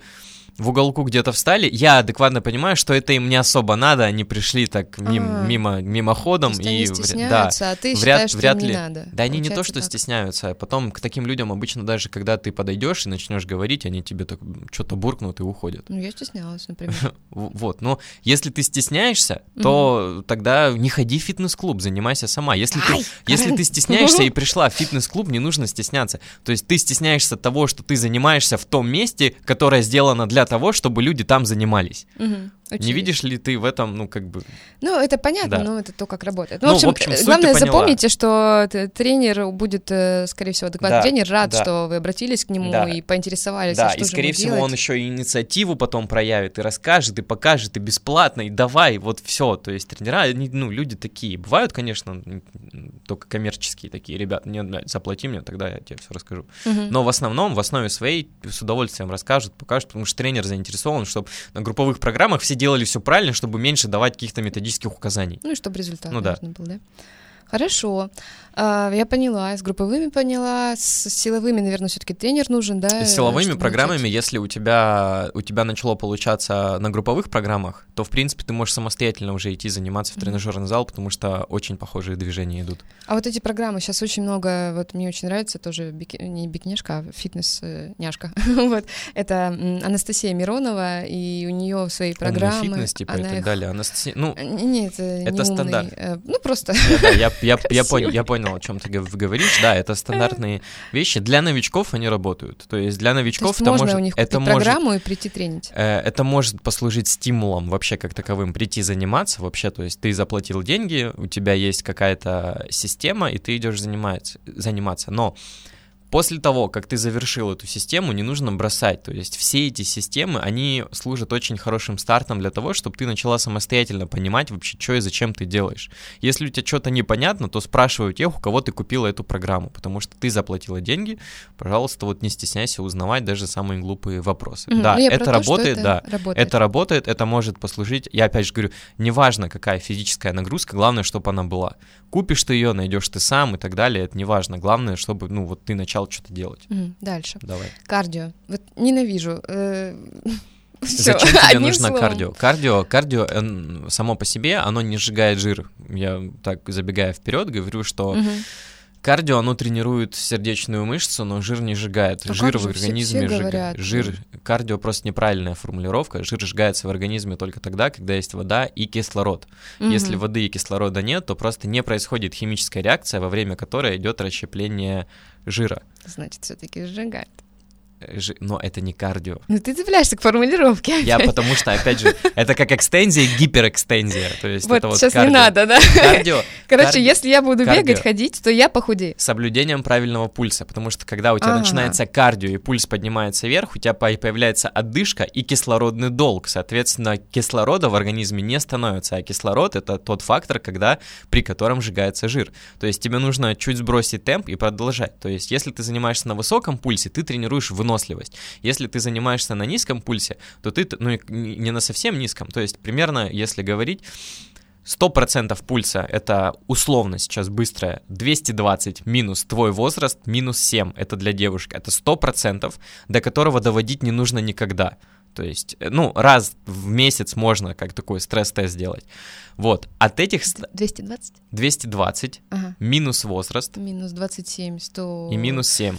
Speaker 1: в уголку где-то встали, я адекватно понимаю, что это им не особо надо, они пришли так мимо,
Speaker 2: А.
Speaker 1: мимо мимоходом
Speaker 2: То есть они
Speaker 1: и да.
Speaker 2: стесняются, а ты
Speaker 1: вряд-
Speaker 2: считаешь,
Speaker 1: вряд
Speaker 2: им не
Speaker 1: ли.
Speaker 2: надо.
Speaker 1: Да они не то, что
Speaker 2: так.
Speaker 1: стесняются, а потом к таким людям обычно даже, когда ты подойдешь и начнешь говорить, они тебе так что-то буркнут и уходят.
Speaker 2: Ну, я стеснялась, например. [LAUGHS]
Speaker 1: Вот, но если ты стесняешься, то тогда не ходи в фитнес-клуб, занимайся сама. Если ты, если ты стесняешься и [LAUGHS] пришла в фитнес-клуб, не нужно стесняться. То есть ты стесняешься того, что ты занимаешься в том месте, которое сделано для того, чтобы люди там занимались.
Speaker 2: Мгм.
Speaker 1: Не видишь ли ты в этом, ну, как бы...
Speaker 2: Ну, это понятно,
Speaker 1: Да.
Speaker 2: но это то, как работает.
Speaker 1: Ну,
Speaker 2: Ну, в общем,
Speaker 1: в общем,
Speaker 2: главное, запомните, что тренер будет, э, скорее всего, адекватный
Speaker 1: Да,
Speaker 2: тренер, рад,
Speaker 1: да.
Speaker 2: что вы обратились к нему
Speaker 1: Да.
Speaker 2: и поинтересовались,
Speaker 1: Да,
Speaker 2: а что
Speaker 1: и скорее всего
Speaker 2: делать.
Speaker 1: он еще и инициативу потом проявит, и расскажет, и покажет, и бесплатно, и давай, вот все. То есть тренера, они, ну, люди такие. Бывают, конечно, только коммерческие такие, ребят, не, заплати мне, тогда я тебе все расскажу.
Speaker 2: Мгм.
Speaker 1: Но в основном, в основе своей с удовольствием расскажут, покажут, потому что тренер заинтересован, чтобы на групповых программах все делали все правильно, чтобы меньше давать каких-то методических указаний.
Speaker 2: Ну и чтобы результат,
Speaker 1: Ну да.
Speaker 2: был, да? Хорошо. А, я поняла, с групповыми поняла, с силовыми, наверное, все-таки тренер нужен, да?
Speaker 1: С силовыми программами,
Speaker 2: начать?
Speaker 1: если у тебя, у тебя начало получаться на групповых программах, то, в принципе, ты можешь самостоятельно уже идти заниматься в тренажерный зал, потому что очень похожие движения идут.
Speaker 2: А вот эти программы, сейчас очень много, вот мне очень нравится тоже, бики- не бикнешка, а фитнес-няшка. [LAUGHS] вот, это Анастасия Миронова, и у нее свои
Speaker 1: Умный
Speaker 2: программы.
Speaker 1: фитнес, типа, и так
Speaker 2: их-
Speaker 1: далее. Анастасия, ну,
Speaker 2: Э, Нет, это, не
Speaker 1: Это
Speaker 2: умный,
Speaker 1: стандарт.
Speaker 2: э, Ну, просто
Speaker 1: я, да, я, я, я, [LAUGHS] понял, я понял, о чем ты гов- говоришь. Да, это стандартные вещи. Для новичков они работают. То есть для
Speaker 2: То
Speaker 1: новичков
Speaker 2: есть
Speaker 1: это
Speaker 2: можно
Speaker 1: может,
Speaker 2: у них
Speaker 1: это может
Speaker 2: программу и прийти тренить.
Speaker 1: Э, Это может послужить стимулом вообще как таковым прийти заниматься вообще, то есть ты заплатил деньги, у тебя есть какая-то система, и ты идешь заниматься, заниматься. Но после того, как ты завершил эту систему, не нужно бросать. То есть все эти системы, они служат очень хорошим стартом для того, чтобы ты начала самостоятельно понимать вообще, что и зачем ты делаешь. Если у тебя что-то непонятно, то спрашивай у тех, у кого ты купила эту программу, потому что ты заплатила деньги, пожалуйста, вот не стесняйся узнавать даже самые глупые вопросы.
Speaker 2: Мгм.
Speaker 1: Да,
Speaker 2: Ну,
Speaker 1: это
Speaker 2: то,
Speaker 1: работает,
Speaker 2: это
Speaker 1: да.
Speaker 2: работает.
Speaker 1: Это работает, это может послужить. Я опять же говорю, неважно, какая физическая нагрузка, главное, чтобы она была. Купишь ты ее, найдешь ты сам и так далее, это неважно. Главное, чтобы, ну, вот ты начал что-то делать.
Speaker 2: Мгм, Дальше.
Speaker 1: Давай.
Speaker 2: Кардио. Вот ненавижу. э, [LAUGHS] всё,
Speaker 1: Зачем тебе нужно
Speaker 2: словом.
Speaker 1: кардио? Кардио, кардио само по себе, оно не сжигает жир. Я так забегая вперед говорю, что
Speaker 2: Мгм.
Speaker 1: Кардио, оно тренирует сердечную мышцу, но жир не сжигает.
Speaker 2: А
Speaker 1: жир в
Speaker 2: все-
Speaker 1: организме
Speaker 2: все
Speaker 1: сжига-
Speaker 2: говорят?
Speaker 1: Жир, кардио просто неправильная формулировка. Жир сжигается в организме только тогда, когда есть вода и кислород. Если
Speaker 2: Мгм.
Speaker 1: воды и кислорода нет, то просто не происходит химическая реакция, во время которой идет расщепление жира.
Speaker 2: Значит, все-таки сжигает.
Speaker 1: Э, Но это не кардио.
Speaker 2: Ну ты цепляешься к формулировке.
Speaker 1: Я потому что, опять же, [LAUGHS] это как экстензия, гиперэкстензия. То есть
Speaker 2: Вот
Speaker 1: это вот
Speaker 2: сейчас не
Speaker 1: кардио.
Speaker 2: надо, да?
Speaker 1: Кардио [LAUGHS]
Speaker 2: Короче,
Speaker 1: кардио-
Speaker 2: если я буду
Speaker 1: кардио.
Speaker 2: бегать, ходить, то я похудею.
Speaker 1: с соблюдением правильного пульса, потому что когда у тебя начинается кардио и пульс поднимается вверх, у тебя по- появляется отдышка и кислородный долг. Соответственно, кислорода в организме не становится, а кислород это тот фактор, когда, при котором сжигается жир. То есть тебе нужно чуть сбросить темп и продолжать. То есть если ты занимаешься на высоком пульсе, ты тренируешь выносливость. Если ты занимаешься на низком пульсе, то ты, ну, не на совсем низком. То есть примерно, если говорить, 100% пульса — это условно сейчас быстрая, 220 минус твой возраст, минус 7, это для девушки, это 100%, до которого доводить не нужно никогда. То есть, э, ну, раз в месяц можно как такой стресс-тест сделать. Вот, от этих ст-
Speaker 2: 220?
Speaker 1: 220
Speaker 2: Ага.
Speaker 1: минус возраст
Speaker 2: Минус 27, 100...
Speaker 1: и минус 7.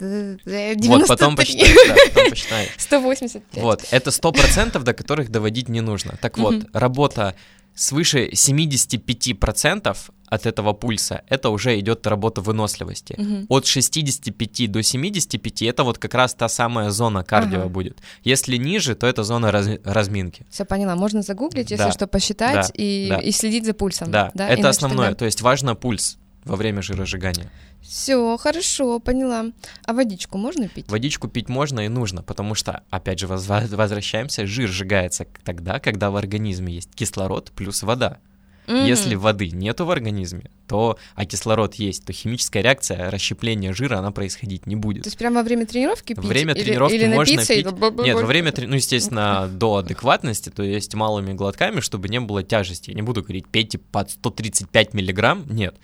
Speaker 2: Э,
Speaker 1: Вот, потом
Speaker 2: 93.
Speaker 1: посчитаешь, да, потом посчитаешь. [LAUGHS]
Speaker 2: 185.
Speaker 1: Вот, это 100% до которых доводить не нужно. Так вот, работа свыше 75% от этого пульса, это уже идет работа выносливости.
Speaker 2: Мгм.
Speaker 1: От 65 до 75 это вот как раз та самая зона кардио
Speaker 2: Ага.
Speaker 1: будет. Если ниже, то это зона раз- разминки.
Speaker 2: Все поняла, можно загуглить, если
Speaker 1: Да.
Speaker 2: что, посчитать
Speaker 1: Да.
Speaker 2: и,
Speaker 1: Да.
Speaker 2: и следить за пульсом.
Speaker 1: Да, это
Speaker 2: Иначе
Speaker 1: основное.
Speaker 2: тогда-
Speaker 1: То есть важно пульс во время жиросжигания.
Speaker 2: Все, хорошо, поняла. А водичку можно пить?
Speaker 1: Водичку пить можно и нужно, потому что, опять же, возвращаемся, жир сжигается тогда, когда в организме есть кислород плюс вода.
Speaker 2: Мгм.
Speaker 1: Если воды нету в организме, то, а кислород есть, то химическая реакция, расщепление жира, она происходить не будет.
Speaker 2: То есть прямо во время тренировки пить?
Speaker 1: Во время
Speaker 2: Или-
Speaker 1: тренировки
Speaker 2: или
Speaker 1: можно
Speaker 2: напиться
Speaker 1: пить.
Speaker 2: бу-бу-бу-
Speaker 1: Нет, во время, ну, естественно, до адекватности, то есть малыми глотками, чтобы не было тяжести. Я не буду говорить, пейте под 135 миллиграмм, нет.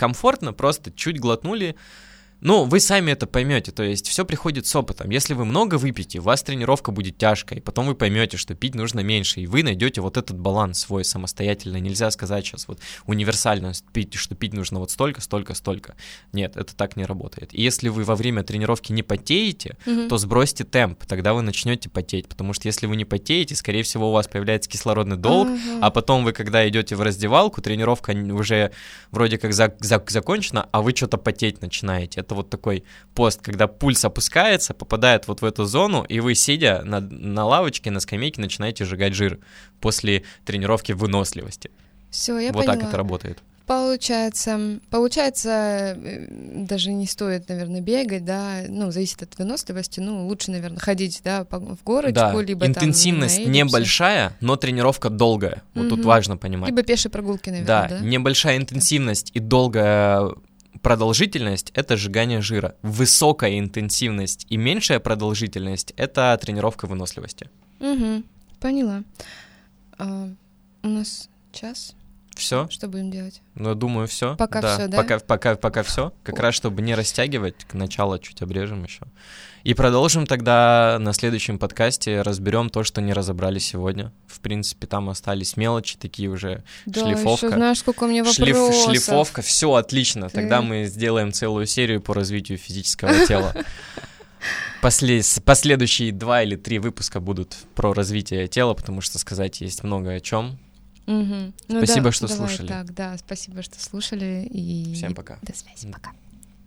Speaker 1: Комфортно, просто чуть глотнули. Ну, вы сами это поймете, то есть все приходит с опытом. Если вы много выпьете, у вас тренировка будет тяжкой, и потом вы поймете, что пить нужно меньше, и вы найдете вот этот баланс свой самостоятельно. Нельзя сказать сейчас вот универсально, пить, что пить нужно вот столько, столько, столько. Нет, это так не работает. И если вы во время тренировки не потеете,
Speaker 2: Мгм.
Speaker 1: то сбросьте темп, тогда вы начнете потеть, потому что если вы не потеете, скорее всего, у вас появляется кислородный долг,
Speaker 2: Ага.
Speaker 1: а потом вы, когда идете в раздевалку, тренировка уже вроде как за- за- закончена, а вы что-то потеть начинаете. Это вот такой пост, когда пульс опускается, попадает вот в эту зону, и вы, сидя на, на лавочке, на скамейке, начинаете сжигать жир после тренировки выносливости.
Speaker 2: Все, я
Speaker 1: вот
Speaker 2: поняла.
Speaker 1: так это работает.
Speaker 2: Получается, получается, э, даже не стоит, наверное, бегать, да, ну, зависит от выносливости, ну, лучше, наверное, ходить, да, в горочку,
Speaker 1: Да,
Speaker 2: либо там
Speaker 1: интенсивность
Speaker 2: эллипсе.
Speaker 1: небольшая, но тренировка долгая. Вот тут
Speaker 2: Мгм.
Speaker 1: важно понимать.
Speaker 2: Либо пешие прогулки, наверное,
Speaker 1: Да,
Speaker 2: да?
Speaker 1: небольшая интенсивность и долгая продолжительность — это сжигание жира. Высокая интенсивность и меньшая продолжительность — это тренировка выносливости.
Speaker 2: Угу, поняла. А, у нас час,
Speaker 1: Все?
Speaker 2: что будем делать?
Speaker 1: Ну, думаю, все.
Speaker 2: Пока всё, да?
Speaker 1: Пока, пока, пока все. Как раз, чтобы не растягивать, к началу чуть обрежем еще. И продолжим тогда на следующем подкасте, разберем то, что не разобрали сегодня. В принципе, там остались мелочи такие уже.
Speaker 2: Да,
Speaker 1: Шлифовка.
Speaker 2: еще знаешь, сколько у меня
Speaker 1: Шлиф-
Speaker 2: вопросов.
Speaker 1: шлифовка, все отлично. Тогда
Speaker 2: Ты-
Speaker 1: мы сделаем целую серию по развитию физического тела. [LAUGHS] После, последующие два или три выпуска будут про развитие тела, потому что сказать есть много о чем.
Speaker 2: Мгм. Ну
Speaker 1: Спасибо,
Speaker 2: да,
Speaker 1: что слушали.
Speaker 2: Так, да, спасибо, что слушали. И
Speaker 1: Всем пока.
Speaker 2: До связи, пока.